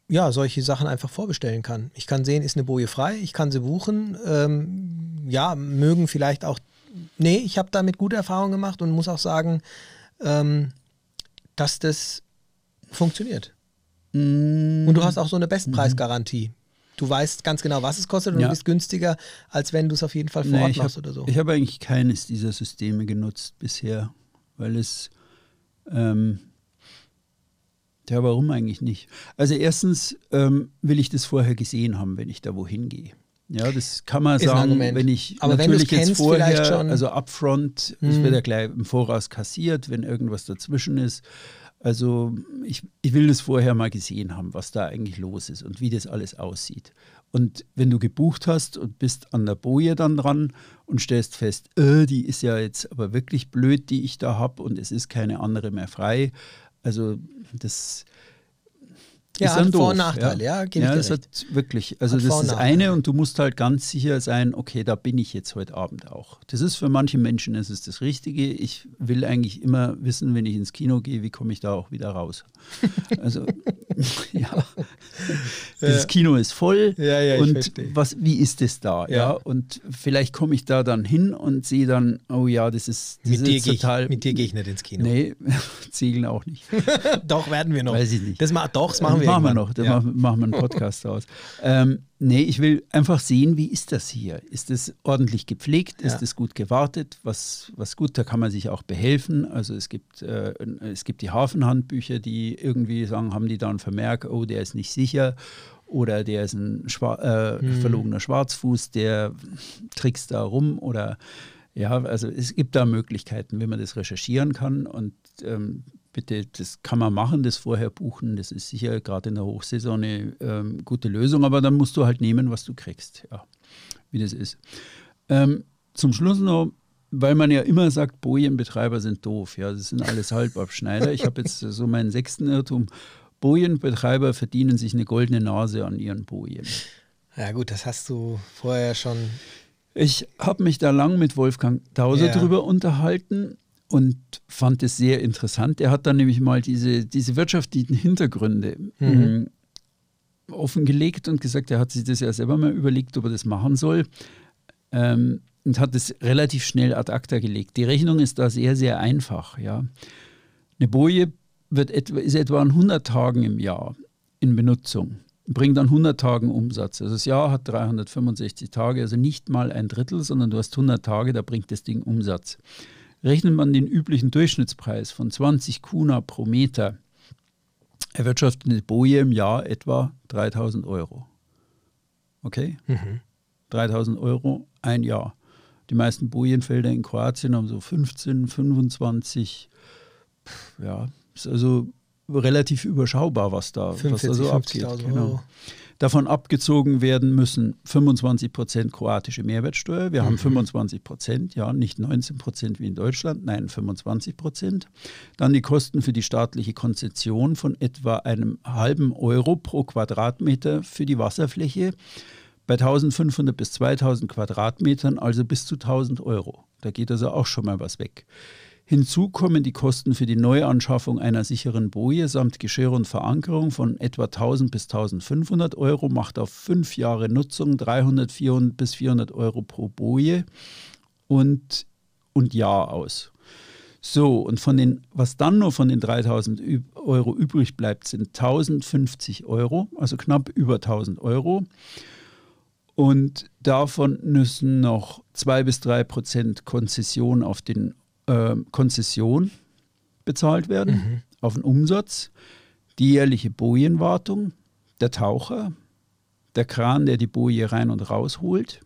[SPEAKER 1] ja, solche Sachen einfach vorbestellen kann. Ich kann sehen, ist eine Boje frei, ich kann sie buchen. Ähm, ja, mögen vielleicht auch. Nee, ich habe damit gute Erfahrungen gemacht und muss auch sagen, ähm, dass das funktioniert.
[SPEAKER 2] Mm,
[SPEAKER 1] Und du hast auch so eine Bestpreisgarantie. Du weißt ganz genau, was es kostet und
[SPEAKER 2] Ja.
[SPEAKER 1] du bist günstiger, als wenn du es auf jeden Fall vor
[SPEAKER 2] Nee,
[SPEAKER 1] Ort machst
[SPEAKER 2] hab-
[SPEAKER 1] oder so.
[SPEAKER 2] Ich habe eigentlich keines dieser Systeme genutzt bisher, weil es. Ähm, ja, warum eigentlich nicht? Also, erstens ähm, will ich das vorher gesehen haben, wenn ich da wohin gehe. Ja, das kann man
[SPEAKER 1] Ist
[SPEAKER 2] sagen, wenn ich
[SPEAKER 1] Aber wenn
[SPEAKER 2] natürlich jetzt
[SPEAKER 1] kennst,
[SPEAKER 2] vorher,
[SPEAKER 1] schon.
[SPEAKER 2] also upfront, es wird ja gleich im Voraus kassiert, wenn irgendwas dazwischen ist. Also ich, ich will das vorher mal gesehen haben, was da eigentlich los ist und wie das alles aussieht. Und wenn du gebucht hast und bist an der Boje dann dran und stellst fest, äh, die ist ja jetzt aber wirklich blöd, die ich da habe und es ist keine andere mehr frei. Also das
[SPEAKER 1] Ja,
[SPEAKER 2] ist dann
[SPEAKER 1] hat Vor-
[SPEAKER 2] doof.
[SPEAKER 1] und Nachteile, ja, gebe
[SPEAKER 2] ja
[SPEAKER 1] dir
[SPEAKER 2] das
[SPEAKER 1] recht.
[SPEAKER 2] hat wirklich, also
[SPEAKER 1] Hat
[SPEAKER 2] das ist das
[SPEAKER 1] Nachteile.
[SPEAKER 2] eine und du musst halt ganz sicher sein, okay, da bin ich jetzt heute Abend auch. Das ist für manche Menschen das ist das Richtige. Ich will eigentlich immer wissen, wenn ich ins Kino gehe, wie komme ich da auch wieder raus. Also ja, das Kino ist voll
[SPEAKER 1] Ja, ja, ich
[SPEAKER 2] und
[SPEAKER 1] verstehe.
[SPEAKER 2] was, wie ist es da? Ja.
[SPEAKER 1] Ja.
[SPEAKER 2] und vielleicht komme ich da dann hin und sehe dann, oh ja, das ist, das
[SPEAKER 1] Mit
[SPEAKER 2] ist
[SPEAKER 1] dir, gehe ich,
[SPEAKER 2] total.
[SPEAKER 1] mit dir gehe ich nicht ins Kino.
[SPEAKER 2] Nee, Ziegeln auch nicht.
[SPEAKER 1] Doch, werden wir noch.
[SPEAKER 2] Weiß ich nicht.
[SPEAKER 1] Das ma doch, das machen wir
[SPEAKER 2] machen wir noch, da
[SPEAKER 1] Ja.
[SPEAKER 2] machen, machen wir einen Podcast aus. Ähm, nee, ich will einfach sehen, wie ist das hier? Ist es ordentlich gepflegt? Ist
[SPEAKER 1] Ja.
[SPEAKER 2] es gut gewartet? Was, was gut, da kann man sich auch behelfen. Also es gibt, äh, es gibt die Hafenhandbücher, die irgendwie sagen, haben die da einen Vermerk, oh, der ist nicht sicher oder der ist ein Schwa äh,
[SPEAKER 1] Hm.
[SPEAKER 2] verlogener Schwarzfuß, der trickst da rum oder ja, also es gibt da Möglichkeiten, wie man das recherchieren kann und ähm, bitte, das kann man machen, das vorher buchen, das ist sicher gerade in der Hochsaison eine ähm, gute Lösung, aber dann musst du halt nehmen, was du kriegst, ja, wie das ist. Ähm, zum Schluss noch, weil man ja immer sagt, Bojenbetreiber sind doof, ja, das sind alles Halbabschneider. Ich habe jetzt so meinen sechsten Irrtum. Bojenbetreiber verdienen sich eine goldene Nase an ihren Bojen.
[SPEAKER 1] ja, gut, das hast du vorher schon.
[SPEAKER 2] Ich habe mich da lang mit Wolfgang Tauser
[SPEAKER 1] Ja.
[SPEAKER 2] drüber unterhalten und fand es sehr interessant. Er hat dann nämlich mal diese, diese wirtschaftlichen Hintergründe
[SPEAKER 1] Mhm.
[SPEAKER 2] mh, offengelegt und gesagt, er hat sich das ja selber mal überlegt, ob er das machen soll. Ähm, und hat es relativ schnell ad acta gelegt. Die Rechnung ist da sehr, sehr einfach. Ja. Eine Boje wird etwa, ist etwa an 100 Tagen im Jahr in Benutzung, bringt dann 100 Tagen Umsatz. Also das Jahr hat 365 Tage, also nicht mal ein Drittel, sondern du hast 100 Tage, da bringt das Ding Umsatz. Rechnet man den üblichen Durchschnittspreis von 20 Kuna pro Meter, erwirtschaftet eine Boje im Jahr etwa 3000 Euro. Okay? Mhm. 3000 Euro ein Jahr. Die meisten Bojenfelder in Kroatien haben so 15, 25, ja, ist also relativ überschaubar, was da, 45, was da so abgeht. Genau. Davon abgezogen werden müssen 25 Prozent kroatische Mehrwertsteuer. Wir mhm. haben 25 Prozent, ja, nicht 19 Prozent wie in Deutschland, nein, 25 Prozent. Dann die Kosten für die staatliche Konzession von etwa einem halben Euro pro Quadratmeter für die Wasserfläche. Bei 1500 bis 2000 Quadratmetern also bis zu 1000 Euro. Da geht also auch schon mal was weg. Hinzu kommen die Kosten für die Neuanschaffung einer sicheren Boje samt Geschirr und Verankerung von etwa 1000 bis 1500 Euro, macht auf fünf Jahre Nutzung 300 400 bis 400 Euro pro Boje und, und Jahr aus. So, und von den, was dann nur von den 3000 Euro übrig bleibt, sind 1050 Euro, also knapp über 1000 Euro. Und davon müssen noch 2 bis 3 Prozent Konzession auf den äh, Konzession bezahlt werden mhm. auf den Umsatz, die jährliche Bojenwartung, der Taucher, der Kran, der die Boje rein und rausholt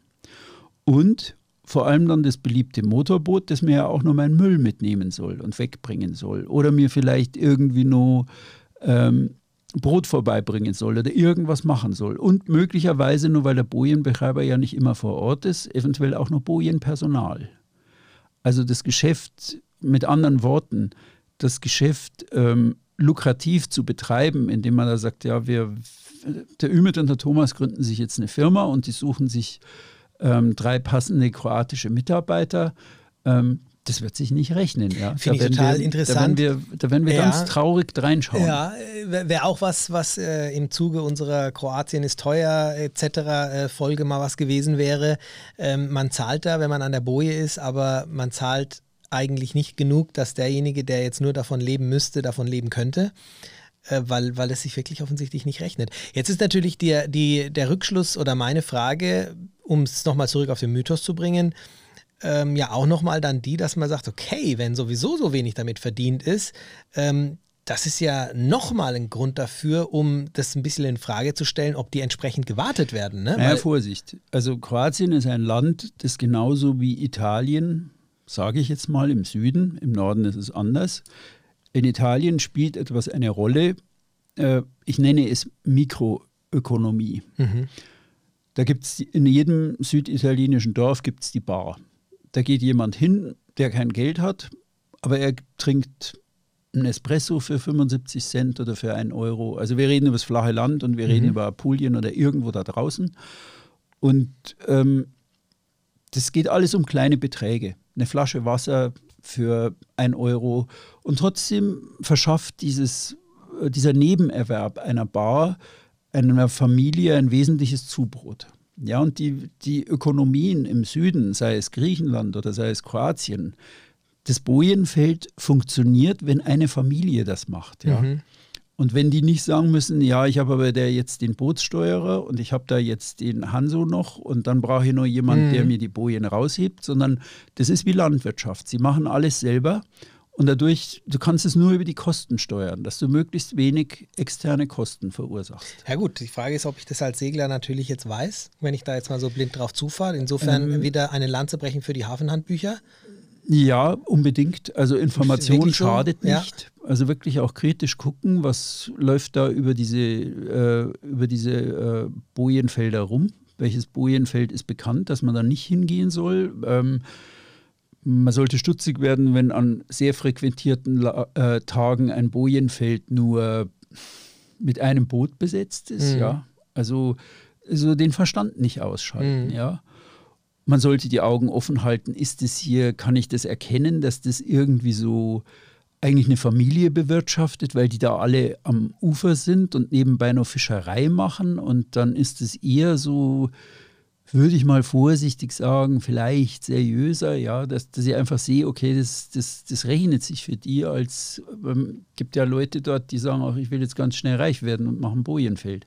[SPEAKER 2] und vor allem dann das beliebte Motorboot, das mir ja auch noch meinen Müll mitnehmen soll und wegbringen soll. Oder mir vielleicht irgendwie noch ähm, Brot vorbeibringen soll oder irgendwas machen soll. Und möglicherweise, nur weil der Bojenbetreiber ja nicht immer vor Ort ist, eventuell auch noch Bojenpersonal. Also das Geschäft, mit anderen Worten, das Geschäft ähm, lukrativ zu betreiben, indem man da sagt, ja, wir, der Ümit und der Thomas gründen sich jetzt eine Firma und die suchen sich ähm, drei passende kroatische Mitarbeiter. Ähm, das wird sich nicht rechnen. Ja.
[SPEAKER 1] Finde ich total
[SPEAKER 2] wir,
[SPEAKER 1] interessant.
[SPEAKER 2] Da werden wir, da werden wir ja. ganz traurig reinschauen.
[SPEAKER 1] Ja, wäre auch was, was äh, im Zuge unserer Kroatien ist teuer etc. Äh, Folge mal was gewesen wäre. Ähm, man zahlt da, wenn man an der Boje ist, aber man zahlt eigentlich nicht genug, dass derjenige, der jetzt nur davon leben müsste, davon leben könnte. Äh, weil, weil es sich wirklich offensichtlich nicht rechnet. Jetzt ist natürlich der, die, der Rückschluss oder meine Frage, um es nochmal zurück auf den Mythos zu bringen, ähm, ja auch nochmal dann die, dass man sagt, okay, wenn sowieso so wenig damit verdient ist, ähm, das ist ja nochmal ein Grund dafür, um das ein bisschen in Frage zu stellen, ob die entsprechend gewartet werden. Ne?
[SPEAKER 2] Naja, Vorsicht. Also Kroatien ist ein Land, das genauso wie Italien, sage ich jetzt mal, im Süden, im Norden ist es anders. In Italien spielt etwas eine Rolle, äh, ich nenne es Mikroökonomie. Mhm. Da gibt es in jedem süditalienischen Dorf gibt's die Bar da geht jemand hin, der kein Geld hat, aber er trinkt ein Espresso für 75 Cent oder für einen Euro. Also wir reden über das flache Land und wir mhm. reden über Apulien oder irgendwo da draußen. Und ähm, das geht alles um kleine Beträge. Eine Flasche Wasser für ein Euro. Und trotzdem verschafft dieses, äh, dieser Nebenerwerb einer Bar einer Familie ein wesentliches Zubrot. Ja, und die, die Ökonomien im Süden, sei es Griechenland oder sei es Kroatien, das Bojenfeld funktioniert, wenn eine Familie das macht. Ja. Mhm. Und wenn die nicht sagen müssen, ja, ich habe aber der jetzt den Bootssteuerer und ich habe da jetzt den Hanso noch und dann brauche ich nur jemanden, mhm. der mir die Bojen raushebt, sondern das ist wie Landwirtschaft. Sie machen alles selber und dadurch, du kannst es nur über die Kosten steuern, dass du möglichst wenig externe Kosten verursachst.
[SPEAKER 1] Ja gut, die Frage ist, ob ich das als Segler natürlich jetzt weiß, wenn ich da jetzt mal so blind drauf zufahre. Insofern ähm, wieder eine Lanze brechen für die Hafenhandbücher.
[SPEAKER 2] Ja, unbedingt. Also Information schadet so? nicht. Ja. Also wirklich auch kritisch gucken, was läuft da über diese, äh, über diese äh, Bojenfelder rum. Welches Bojenfeld ist bekannt, dass man da nicht hingehen soll. Ähm, man sollte stutzig werden, wenn an sehr frequentierten äh, Tagen ein Bojenfeld nur mit einem Boot besetzt ist. Mhm. Ja? Also, also den Verstand nicht ausschalten. Mhm. Ja? Man sollte die Augen offen halten. Ist es hier, kann ich das erkennen, dass das irgendwie so eigentlich eine Familie bewirtschaftet, weil die da alle am Ufer sind und nebenbei noch Fischerei machen und dann ist es eher so würde ich mal vorsichtig sagen, vielleicht seriöser, ja, dass, dass ich einfach sehe, okay, das, das, das rechnet sich für die als, ähm, gibt ja Leute dort, die sagen auch, ich will jetzt ganz schnell reich werden und machen Bojenfeld.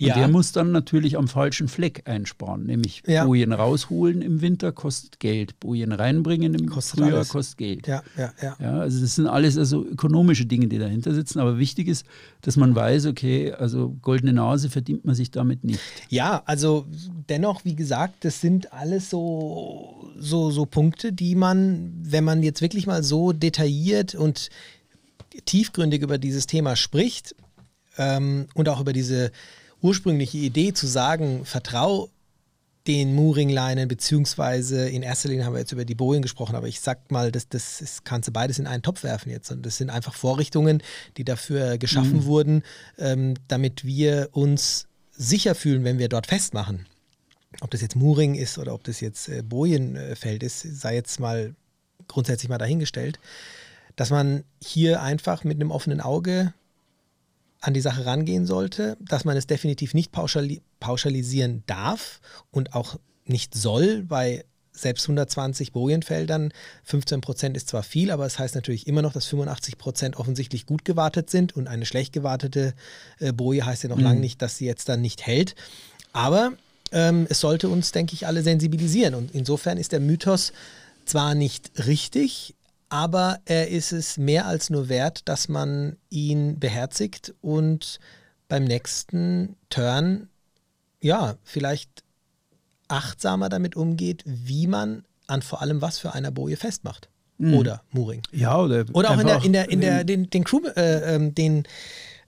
[SPEAKER 2] Und
[SPEAKER 1] Ja.
[SPEAKER 2] der muss dann natürlich am falschen Fleck einsparen, nämlich
[SPEAKER 1] Ja.
[SPEAKER 2] Bojen rausholen im Winter kostet Geld, Bojen reinbringen im
[SPEAKER 1] Kostet
[SPEAKER 2] Frühjahr
[SPEAKER 1] alles.
[SPEAKER 2] kostet Geld.
[SPEAKER 1] Ja, ja, ja.
[SPEAKER 2] Ja, also das sind alles also ökonomische Dinge, die dahinter sitzen. Aber wichtig ist, dass man weiß, okay, also goldene Nase verdient man sich damit nicht.
[SPEAKER 1] Ja, also dennoch, wie gesagt, das sind alles so, so, so Punkte, die man, wenn man jetzt wirklich mal so detailliert und tiefgründig über dieses Thema spricht ähm, und auch über diese ursprüngliche Idee zu sagen, vertrau den Mooring-Leinen, beziehungsweise in erster Linie haben wir jetzt über die Bojen gesprochen, aber ich sag mal, das, das ist, kannst du beides in einen Topf werfen jetzt. Und das sind einfach Vorrichtungen, die dafür geschaffen wurden, ähm, damit wir uns sicher fühlen, wenn wir dort festmachen. Ob das jetzt Mooring ist oder ob das jetzt äh, Bojenfeld ist, sei jetzt mal grundsätzlich mal dahingestellt, dass man hier einfach mit einem offenen Auge an die Sache rangehen sollte, dass man es definitiv nicht pauschali pauschalisieren darf und auch nicht soll, bei selbst 120 Bojenfeldern 15 Prozent ist zwar viel, aber es heißt natürlich immer noch, dass 85 Prozent offensichtlich gut gewartet sind und eine schlecht gewartete äh, Boje heißt ja noch lange nicht, dass sie jetzt dann nicht hält. Aber ähm, es sollte uns, denke ich, alle sensibilisieren und insofern ist der Mythos zwar nicht richtig, aber er ist es mehr als nur wert, dass man ihn beherzigt und beim nächsten Turn, ja, vielleicht achtsamer damit umgeht, wie man an vor allem was für einer Boje festmacht. Oder Mooring.
[SPEAKER 2] Ja, oder,
[SPEAKER 1] Oder auch in der, in der, in der, den, den Crew, äh, ähm, den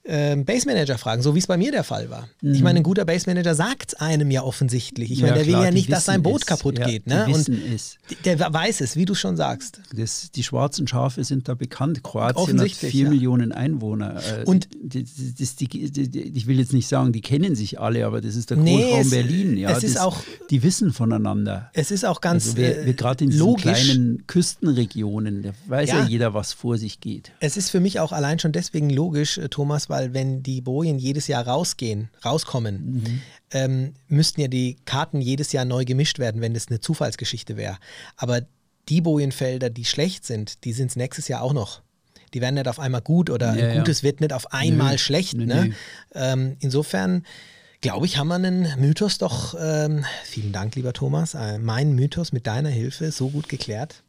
[SPEAKER 1] ähm, Base Manager fragen, so wie es bei mir der Fall war. Ich meine, ein guter Base Manager sagt einem ja offensichtlich. Ich meine, der
[SPEAKER 2] Mhm. klar,
[SPEAKER 1] will ja nicht, dass sein Boot
[SPEAKER 2] es.
[SPEAKER 1] kaputt
[SPEAKER 2] ja,
[SPEAKER 1] geht. Ne? Und
[SPEAKER 2] es.
[SPEAKER 1] der weiß es, wie du schon sagst.
[SPEAKER 2] Das, die schwarzen Schafe sind da bekannt. Kroatien hat vier
[SPEAKER 1] ja.
[SPEAKER 2] Millionen Einwohner. Äh,
[SPEAKER 1] Und-
[SPEAKER 2] das, die, die, ich will jetzt nicht sagen, die kennen sich alle, aber das ist der
[SPEAKER 1] Nee,
[SPEAKER 2] Großraum
[SPEAKER 1] es-
[SPEAKER 2] Berlin. Ja,
[SPEAKER 1] es ist auch-
[SPEAKER 2] die wissen voneinander.
[SPEAKER 1] Es ist auch ganz
[SPEAKER 2] Also wir,
[SPEAKER 1] äh,
[SPEAKER 2] wir gerade in diesen
[SPEAKER 1] logisch.
[SPEAKER 2] kleinen Küstenregionen, da weiß ja.
[SPEAKER 1] Ja.
[SPEAKER 2] jeder, was vor sich geht.
[SPEAKER 1] Es ist für mich auch allein schon deswegen logisch, äh, Thomas, weil wenn die Bojen jedes Jahr rausgehen, rauskommen,
[SPEAKER 2] Mhm.
[SPEAKER 1] ähm, müssten ja die Karten jedes Jahr neu gemischt werden, wenn das eine Zufallsgeschichte wäre. Aber die Bojenfelder, die schlecht sind, die sind es nächstes Jahr auch noch. Die werden nicht auf einmal gut oder
[SPEAKER 2] Ja,
[SPEAKER 1] ein
[SPEAKER 2] ja.
[SPEAKER 1] Gutes wird nicht auf einmal
[SPEAKER 2] Nö.
[SPEAKER 1] schlecht.
[SPEAKER 2] Nö,
[SPEAKER 1] ne?
[SPEAKER 2] nö.
[SPEAKER 1] Ähm, insofern glaube ich, haben wir einen Mythos doch, ähm, vielen Dank, lieber Thomas, äh, meinen Mythos mit deiner Hilfe so gut geklärt.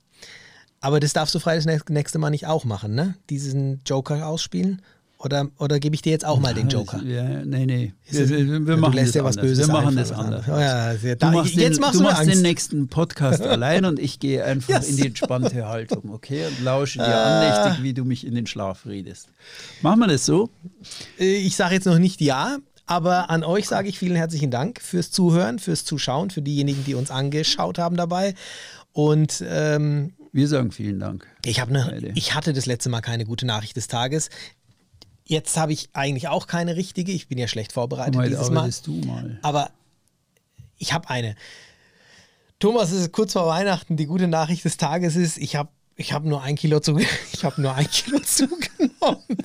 [SPEAKER 1] Aber das darfst du frei das nächste- nächste Mal nicht auch machen, ne? Diesen Joker ausspielen? Oder, oder gebe ich dir jetzt auch mal den Joker?
[SPEAKER 2] Ja, nee, nee. Wir, wir, wir
[SPEAKER 1] du
[SPEAKER 2] machen
[SPEAKER 1] lässt
[SPEAKER 2] das
[SPEAKER 1] was
[SPEAKER 2] anders. Wir machen das anders.
[SPEAKER 1] anderes. Oh ja,
[SPEAKER 2] Du machst,
[SPEAKER 1] jetzt
[SPEAKER 2] den,
[SPEAKER 1] machst
[SPEAKER 2] du machst den
[SPEAKER 1] Angst.
[SPEAKER 2] nächsten Podcast allein und ich gehe einfach
[SPEAKER 1] Yes.
[SPEAKER 2] in die entspannte Haltung, okay? Und lausche dir
[SPEAKER 1] Ah.
[SPEAKER 2] andächtig, wie du mich in den Schlaf redest. Machen wir das so?
[SPEAKER 1] Äh, Ich sage jetzt noch nicht ja, aber an euch sage ich vielen herzlichen Dank fürs Zuhören, fürs Zuschauen, für diejenigen, die uns angeschaut haben dabei. Und ähm,
[SPEAKER 2] Wir sagen vielen Dank.
[SPEAKER 1] ich, ne, ich hatte das letzte Mal keine gute Nachricht des Tages. Jetzt habe ich eigentlich auch keine richtige. Ich bin ja schlecht vorbereitet
[SPEAKER 2] Heute
[SPEAKER 1] dieses Mal.
[SPEAKER 2] mal.
[SPEAKER 1] Aber ich habe eine. Thomas, es ist kurz vor Weihnachten. Die gute Nachricht des Tages ist, ich habe ich hab nur ein Kilo zu, ich habe nur ein Kilo zugenommen.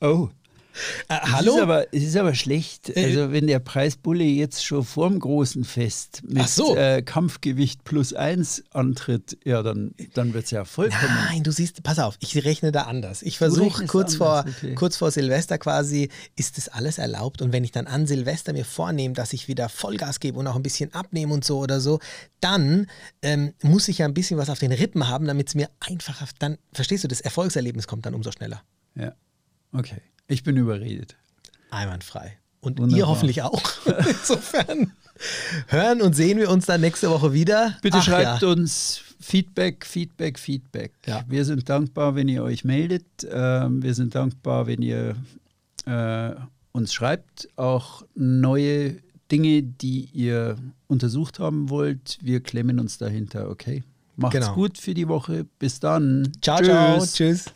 [SPEAKER 2] Oh.
[SPEAKER 1] Äh,
[SPEAKER 2] Es
[SPEAKER 1] hallo?
[SPEAKER 2] ist, aber, es ist aber schlecht.
[SPEAKER 1] Äh,
[SPEAKER 2] Also, wenn der Preisbulle jetzt schon vorm großen Fest mit
[SPEAKER 1] so.
[SPEAKER 2] äh, Kampfgewicht plus eins antritt, ja, dann, dann wird es ja vollkommen.
[SPEAKER 1] Nein, du siehst, pass auf, ich rechne da anders. Ich versuche kurz vor,
[SPEAKER 2] okay.
[SPEAKER 1] kurz vor Silvester quasi, ist das alles erlaubt? Und wenn ich dann an Silvester mir vornehme, dass ich wieder Vollgas gebe und auch ein bisschen abnehme und so oder so, dann ähm, muss ich ja ein bisschen was auf den Rippen haben, damit es mir einfacher, dann, verstehst du, das Erfolgserlebnis kommt dann umso schneller.
[SPEAKER 2] Ja. Okay. Ich bin überredet.
[SPEAKER 1] Einwandfrei. Und
[SPEAKER 2] Wunderbar.
[SPEAKER 1] ihr hoffentlich auch. Insofern hören und sehen wir uns dann nächste Woche wieder.
[SPEAKER 2] Bitte
[SPEAKER 1] Ach
[SPEAKER 2] schreibt
[SPEAKER 1] ja.
[SPEAKER 2] uns Feedback, Feedback, Feedback.
[SPEAKER 1] Ja.
[SPEAKER 2] Wir sind dankbar, wenn ihr euch meldet. Ähm, wir sind dankbar, wenn ihr äh, uns schreibt. Auch neue Dinge, die ihr untersucht haben wollt. Wir klemmen uns dahinter, okay? Macht's
[SPEAKER 1] Genau.
[SPEAKER 2] gut für die Woche. Bis dann.
[SPEAKER 1] Ciao, ciao. Tschüss.